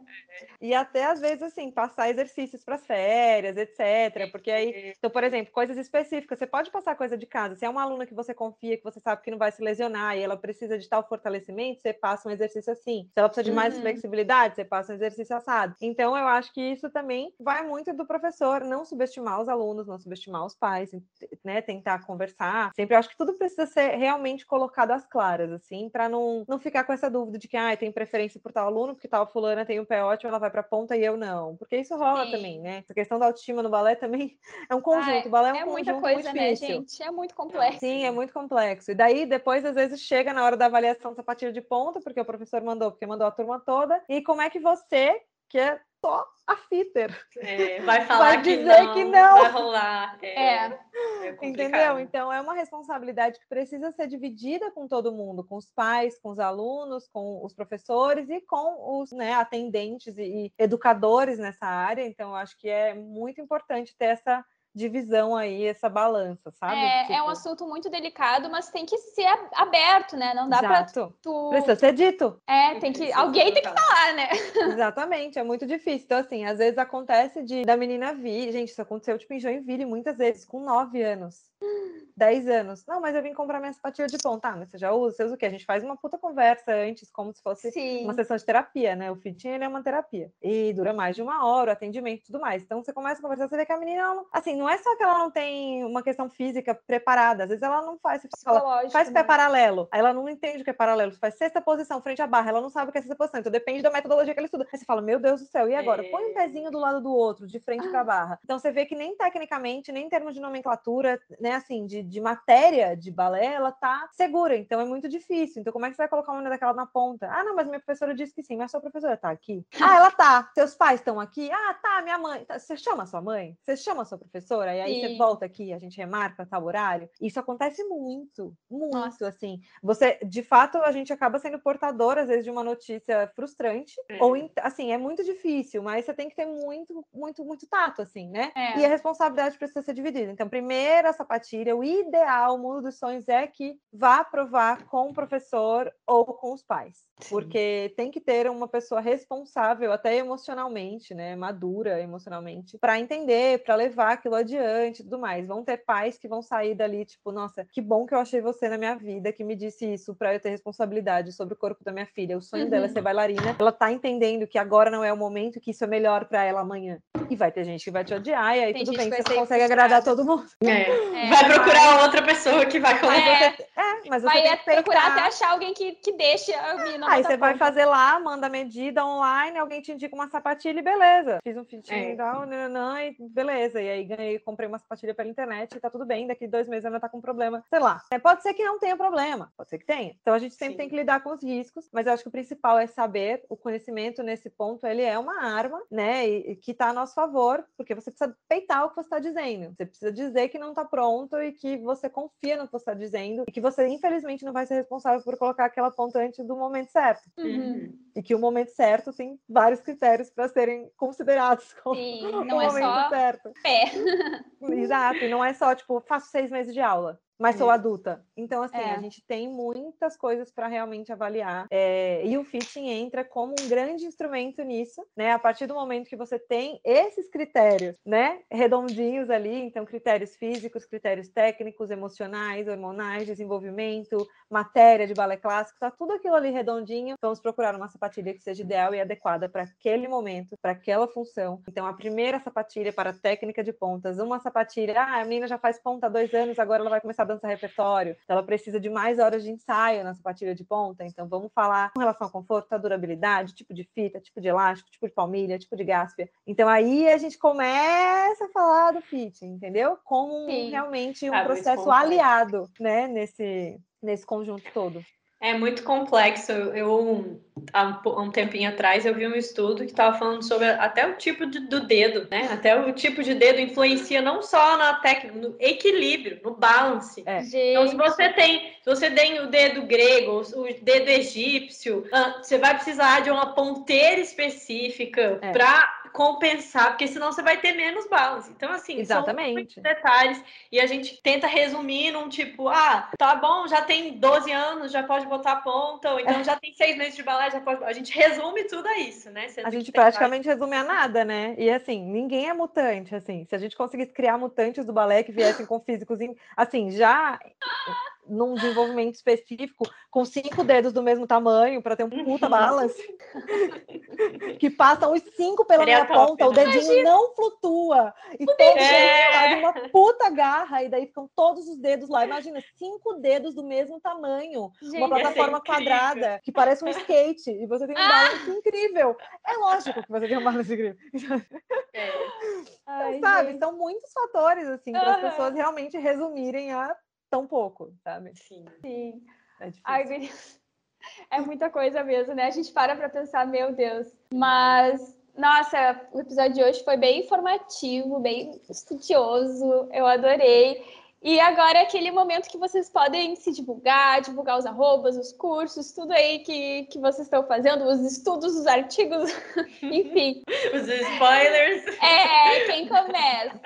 E até, às vezes, assim, passar exercícios para as férias, etc. Porque aí, então, por exemplo, coisas específicas. Você pode passar coisa de casa. Se é uma aluna que você confia, que você sabe que não vai se lesionar e ela precisa de tal fortalecimento, você passa um exercício assim. Se ela precisa de mais Uhum. flexibilidade, você passa um exercício assado. Então, eu acho que isso também vai muito do professor não subestimar os alunos, não subestimar os pais, né? Tentar conversar. Sempre eu acho que tudo precisa ser realmente colocado às claras, assim, para não, não ficar com essa dúvida de que, ah, tem preferência por tal aluno, porque tal fulana tem um pé ótimo, ela vai para ponta e eu não. Porque isso rola Sim. também, né? Essa questão da autoestima no balé também é um conjunto. o balé é um É conjunto muita coisa, muito né, difícil. gente? É muito complexo. Sim, é muito complexo. E daí, depois, às vezes, chega na hora da avaliação sapatilha de ponta, porque o professor mandou, porque mandou a turma toda. E como é que você, que é só a fitter, É, vai falar Vai que, dizer não, que não. vai rolar. É, É. é entendeu? Então, é uma responsabilidade que precisa ser dividida com todo mundo, com os pais, com os alunos, com os professores e com os né, atendentes e, e educadores nessa área. Então, acho que é muito importante ter essa divisão aí, essa balança, sabe? É, é um Tipo, assunto muito delicado, mas tem que ser aberto, né? Não dá pra Exato. tu. Precisa ser dito. É, tem que. Alguém tem que falar, né? Exatamente, é muito difícil. Então, assim, às vezes acontece de da menina vir. Gente, isso aconteceu tipo em Joinville muitas vezes, com 9 anos, 10 anos. Não, mas eu vim comprar minha sapatilha de ponta. Ah, mas você já usa? Você usa o quê? A gente faz uma puta conversa antes, como se fosse Sim. uma sessão de terapia, né? O fitting ele é uma terapia. E dura mais de uma hora, o atendimento e tudo mais. Então você começa a conversar, você vê que a menina, não- assim, não é só que ela não tem uma questão física preparada, às vezes ela não faz. Você fala, faz pé né? paralelo. Aí ela não entende o que é paralelo. Você faz sexta posição frente à barra, ela não sabe o que é sexta posição. Então depende da metodologia que ela estuda. Aí você fala, meu Deus do céu, e agora? Põe um pezinho do lado do outro, de frente para a barra. Então você vê que nem tecnicamente, nem em termos de nomenclatura, né, assim, de, de matéria de balé, ela tá segura. Então é muito difícil. Então como é que você vai colocar uma menina daquela na ponta? Ah, não, mas minha professora disse que sim, mas sua professora tá aqui. Ah, ela tá. Seus pais estão aqui? Ah, tá, minha mãe. Tá, Você chama sua mãe? Você chama a sua professora? E aí você Sim. volta aqui, a gente remarca tal horário. Isso acontece muito, muito, Nossa. assim. Você, de fato, a gente acaba sendo portador, às vezes, de uma notícia frustrante. É. Ou, assim, é muito difícil, mas você tem que ter muito, muito, muito tato, assim, né? É. E a responsabilidade precisa ser dividida. Então, primeiro, a sapatilha, o ideal, o mundo dos sonhos é que vá aprovar com o professor ou com os pais. Porque tem que ter uma pessoa responsável, até emocionalmente, né? Madura emocionalmente, para entender, para levar aquilo adiante e tudo mais. Vão ter pais que vão sair dali, tipo, nossa, que bom que eu achei você na minha vida, que me disse isso para eu ter responsabilidade sobre o corpo da minha filha. O sonho dela é Uhum. ser bailarina. Ela tá entendendo que agora não é o momento, que isso é melhor para ela amanhã. E vai ter gente que vai te odiar, e aí Tem tudo bem, você consegue agradar frustrada. todo mundo. É. É. Vai procurar outra pessoa que vai colocar. É, É, mas você vai tem que procurar até achar alguém que, que deixe a menina Aí você vai fazer lá, manda a medida online, alguém te indica uma sapatilha e beleza. Fiz um fitinho É. e tal, nananã, e beleza. E aí ganhei, comprei uma sapatilha pela internet e tá tudo bem. Daqui dois meses ela tá com problema. Sei lá. É, pode ser que não tenha problema, pode ser que tenha. Então a gente sempre Sim. tem que lidar com os riscos, mas eu acho que o principal é saber o conhecimento nesse ponto, ele é uma arma, né? E, e que tá a nosso favor, porque você precisa peitar o que você está dizendo. Você precisa dizer que não tá pronto e que você confia no que você está dizendo e que você, infelizmente, não vai ser responsável por colocar aquela ponta antes do momento certo. Uhum. E que o momento certo tem vários critérios para serem considerados como Sim, o não é momento só certo. pé. Exato, e não é só, tipo, faço seis meses de aula, mas sou adulta. Então, assim, É. a gente tem muitas coisas para realmente avaliar. é, e o fitting entra como um grande instrumento nisso, né? A partir do momento que você tem esses critérios, né? Redondinhos ali, então, critérios físicos, critérios técnicos, emocionais, hormonais, desenvolvimento, matéria de balé clássico, tá tudo aquilo ali redondinho. Vamos procurar uma sapatilha que seja ideal e adequada para aquele momento, para aquela função. Então, a primeira sapatilha para a técnica de pontas, uma sapatilha, ah, a menina já faz ponta há dois anos, agora ela vai começar a dançar repertório. Então, ela precisa de mais horas de ensaio na sapatilha de ponta. Então, vamos falar com relação ao conforto, a durabilidade, tipo de fita, tipo de elástico, tipo de palmilha, tipo de gáspia. Então, aí a gente começa a falar do fit, entendeu? Como Sim. realmente um Ah, processo aliado, né, nesse, nesse conjunto todo. É muito complexo. Eu há um tempinho atrás eu vi um estudo que estava falando sobre até o tipo de, do dedo, né? Até o tipo de dedo influencia não só na técnica, no equilíbrio, no balance. É. Então, se você tem, se você tem o dedo grego, o dedo egípcio, você vai precisar de uma ponteira específica é. para compensar, porque senão você vai ter menos balance. Então, assim, Exatamente. são detalhes e a gente tenta resumir num tipo, ah, tá bom, já tem 12 anos, já pode botar ponta, ou então é. já tem seis meses de balé, já pode. A gente resume tudo a isso, né? a gente praticamente resume a nada, né? E assim, ninguém é mutante, assim. Se a gente conseguisse criar mutantes do balé que viessem com físicos, assim, já num desenvolvimento específico, com cinco dedos do mesmo tamanho, para ter um puta balance, que passam os cinco pela Seria minha top, ponta, né? o dedinho Imagina. não flutua, e todo é. faz uma puta garra, e daí ficam todos os dedos lá. Imagina, cinco dedos do mesmo tamanho, Gente, uma plataforma quadrada, que parece um skate, e você tem um ah. balance incrível. É lógico que você tem um balance incrível. É. Ai, sabe, gente. são muitos fatores, assim, para as pessoas realmente resumirem a tão pouco, sabe? Sim. Sim. É Ai, é muita coisa mesmo, né? A gente para para pensar, meu Deus. Mas, nossa, o episódio de hoje foi bem informativo, bem estudioso. Eu adorei. E agora é aquele momento que vocês podem se divulgar, divulgar os arrobas, os cursos, tudo aí que, que vocês estão fazendo, os estudos, os artigos, enfim. os spoilers. É, quem começa?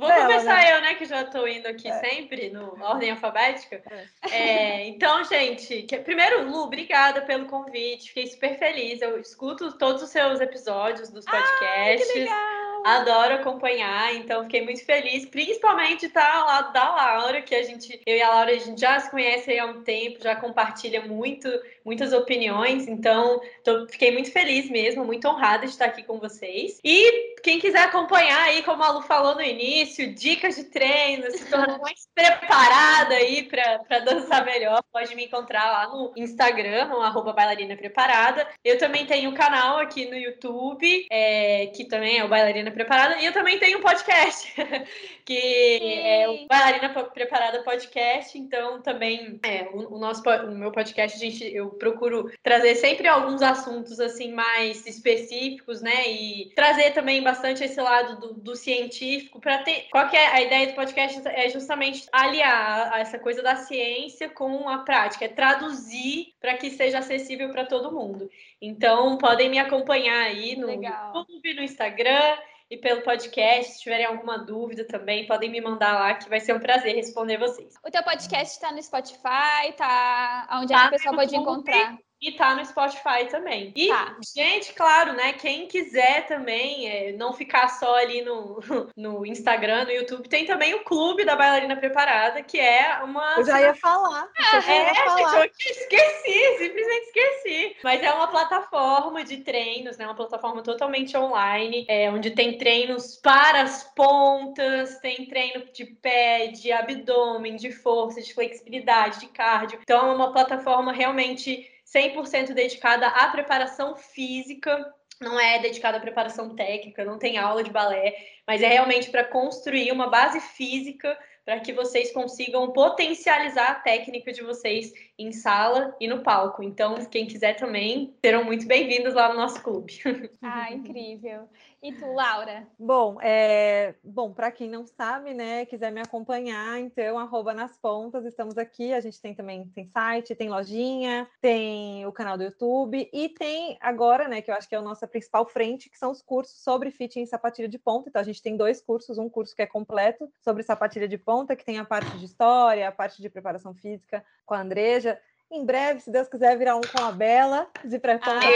Vou dela, começar né? eu, né, que já estou indo aqui é. sempre no ordem alfabética. É. É, então, gente, que, primeiro, Lu, obrigada pelo convite. Fiquei super feliz. Eu escuto todos os seus episódios dos podcasts. Ai, Adoro acompanhar, então fiquei muito feliz, principalmente estar tá ao lado da Laura, que a gente, eu e a Laura, a gente já se conhece há um tempo, já compartilha muito, muitas opiniões, então tô, fiquei muito feliz mesmo, muito honrada de estar aqui com vocês. E quem quiser acompanhar aí, como a Lu falou no início, dicas de treino, se tornar mais preparada aí para dançar melhor, pode me encontrar lá no Instagram, no arroba bailarina preparada. Eu também tenho um canal aqui no YouTube, é, que também é o Bailarina Preparada. E eu também tenho um podcast, que Sim. é o Bailarina Preparada Podcast. Então, também, é, o, o, nosso, o meu podcast, gente, eu procuro trazer sempre alguns assuntos, assim, mais específicos, né? E trazer também bastante esse lado do, do científico para ter... Qual que é a ideia do podcast? É justamente aliar essa coisa da ciência com a prática. É traduzir para que seja acessível para todo mundo. Então, podem me acompanhar aí no Legal. YouTube, no Instagram e pelo podcast. Se tiverem alguma dúvida também, podem me mandar lá, que vai ser um prazer responder vocês. O teu podcast está no Spotify, tá onde tá a pessoa pode encontrar? E tá no Spotify também. E, tá. gente, claro, né? Quem quiser também é, não ficar só ali no, no Instagram, no YouTube, tem também o Clube da Bailarina Preparada, que é uma. Eu já ia falar. É, é falar. Tipo, esqueci, simplesmente esqueci. Mas é uma plataforma de treinos, né? Uma plataforma totalmente online, é, onde tem treinos para as pontas, tem treino de pé, de abdômen, de força, de flexibilidade, de cardio. Então, é uma plataforma realmente 100% dedicada à preparação física, não é dedicada à preparação técnica, não tem aula de balé, mas é realmente para construir uma base física para que vocês consigam potencializar a técnica de vocês em sala e no palco. Então, quem quiser também, serão muito bem-vindos lá no nosso clube. Ah, incrível. E tu, Laura? Bom, é... bom, para quem não sabe, né, quiser me acompanhar, então arroba nas pontas, estamos aqui. A gente tem também tem site, tem lojinha, tem o canal do YouTube e tem agora, né, que eu acho que é a nossa principal frente, que são os cursos sobre fitting em sapatilha de ponta. Então a gente tem dois cursos, um curso que é completo sobre sapatilha de ponta, que tem a parte de história, a parte de preparação física com a Andreja, em breve, se Deus quiser, virar um com a Bela, de prepara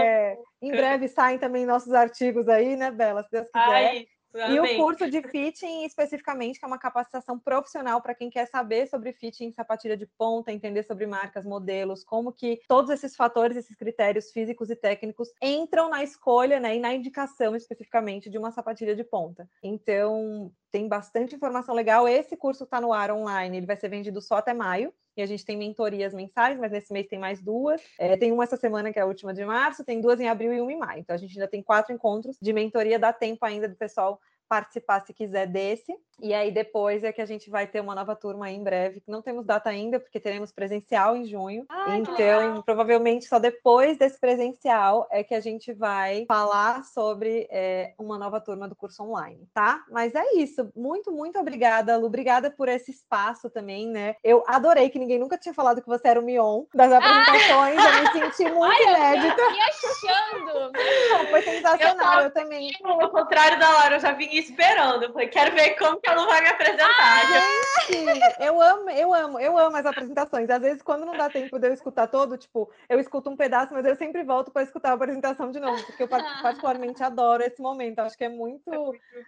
é, Em breve saem também nossos artigos aí, né, Bela? Se Deus quiser. Ai, e o curso de fitting, especificamente, que é uma capacitação profissional para quem quer saber sobre fitting, sapatilha de ponta, entender sobre marcas, modelos, como que todos esses fatores, esses critérios físicos e técnicos entram na escolha né, e na indicação especificamente de uma sapatilha de ponta. Então, tem bastante informação legal. Esse curso está no ar online, ele vai ser vendido só até maio. E a gente tem mentorias mensais, mas nesse mês tem mais duas. É, tem uma essa semana, que é a última de março, tem duas em abril e uma em maio. Então a gente ainda tem quatro encontros de mentoria, dá tempo ainda do pessoal participar se quiser desse. E aí depois é que a gente vai ter uma nova turma em breve. Não temos data ainda, porque teremos presencial em junho. Ai, então, provavelmente só depois desse presencial é que a gente vai falar sobre é, uma nova turma do curso online, tá? Mas é isso. Muito, muito obrigada, Lu. Obrigada por esse espaço também, né? Eu adorei que ninguém nunca tinha falado que você era o Mion das apresentações. Ah! Eu me senti muito Ai, inédita. Eu me achando. Foi sensacional. Eu, eu também. Ao contrário da Laura, eu já vim esperando. Eu falei, quero ver como que ela vai me apresentar. Ah, eu amo, eu amo, eu amo as apresentações. Às vezes, quando não dá tempo de eu escutar todo, tipo, eu escuto um pedaço, mas eu sempre volto para escutar a apresentação de novo, porque eu particularmente adoro esse momento. Acho que é muito,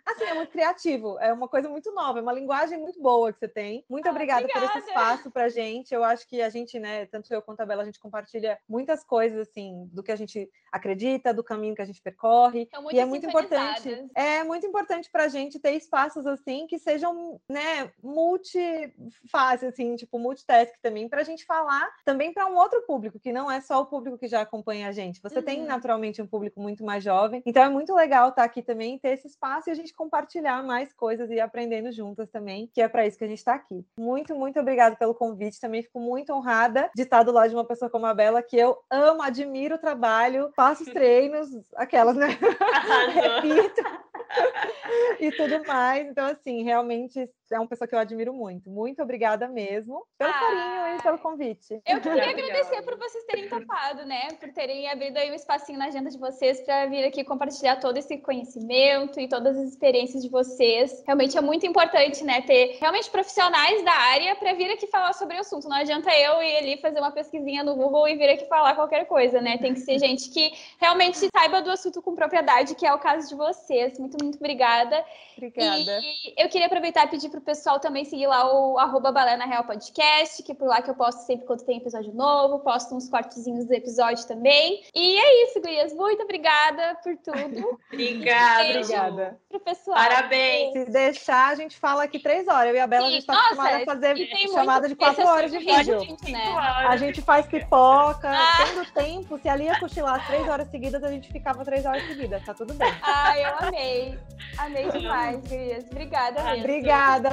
assim, é muito criativo. É uma coisa muito nova, é uma linguagem muito boa que você tem. Muito Ah, obrigada, por obrigada. esse espaço pra gente. Eu acho que a gente, né, tanto eu quanto a Bela, a gente compartilha muitas coisas, assim, do que a gente acredita, do caminho que a gente percorre. E é muito importante. É muito importante para a gente ter espaços assim que sejam, né, multifase, assim, tipo multitask também, para a gente falar também para um outro público, que não é só o público que já acompanha a gente. Você tem Uhum. naturalmente um público muito mais jovem, então é muito legal estar aqui também, ter esse espaço e a gente compartilhar mais coisas e ir aprendendo juntas também, que é para isso que a gente está aqui. Muito, muito obrigada pelo convite. Também fico muito honrada de estar do lado de uma pessoa como a Bela, que eu amo, admiro o trabalho, faço os treinos, aquelas, né? Repito e tudo mais. Então, assim, realmente é uma pessoa que eu admiro muito. Muito obrigada mesmo pelo Ah. carinho e pelo convite. Eu que queria agradecer por vocês terem topado, né? Por terem abrido aí um espacinho na agenda de vocês para vir aqui compartilhar todo esse conhecimento e todas as experiências de vocês. Realmente é muito importante, né? Ter realmente profissionais da área para vir aqui falar sobre o assunto. Não adianta eu ir ali fazer uma pesquisinha no Google e vir aqui falar qualquer coisa, né? Tem que ser gente que realmente saiba do assunto com propriedade, que é o caso de vocês. Muito, muito obrigada. Obrigada. E eu queria aproveitar e pedir pro pessoal também seguir lá o arroba Balé na Real Podcast, que é por lá que eu posto sempre quando tem episódio novo, posto uns cortezinhos do episódio também. E é isso, Gurias. Muito obrigada por tudo. Obrigada. Obrigada. pro pessoal. Parabéns. Se deixar, a gente fala aqui três horas. Eu e a Bela, a gente Sim, está nossa, acostumada a fazer chamada muito- de quatro esse horas de vídeo. né? A gente faz pipoca, Ah. tendo tempo. Se ali ia cochilar três horas seguidas, a gente ficava três horas seguidas. Tá tudo bem. Ai, eu amei. Amei demais, Gurias. Obrigada mesmo.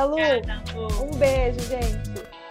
Obrigada, Lu. Obrigada, Lu. Um beijo, gente.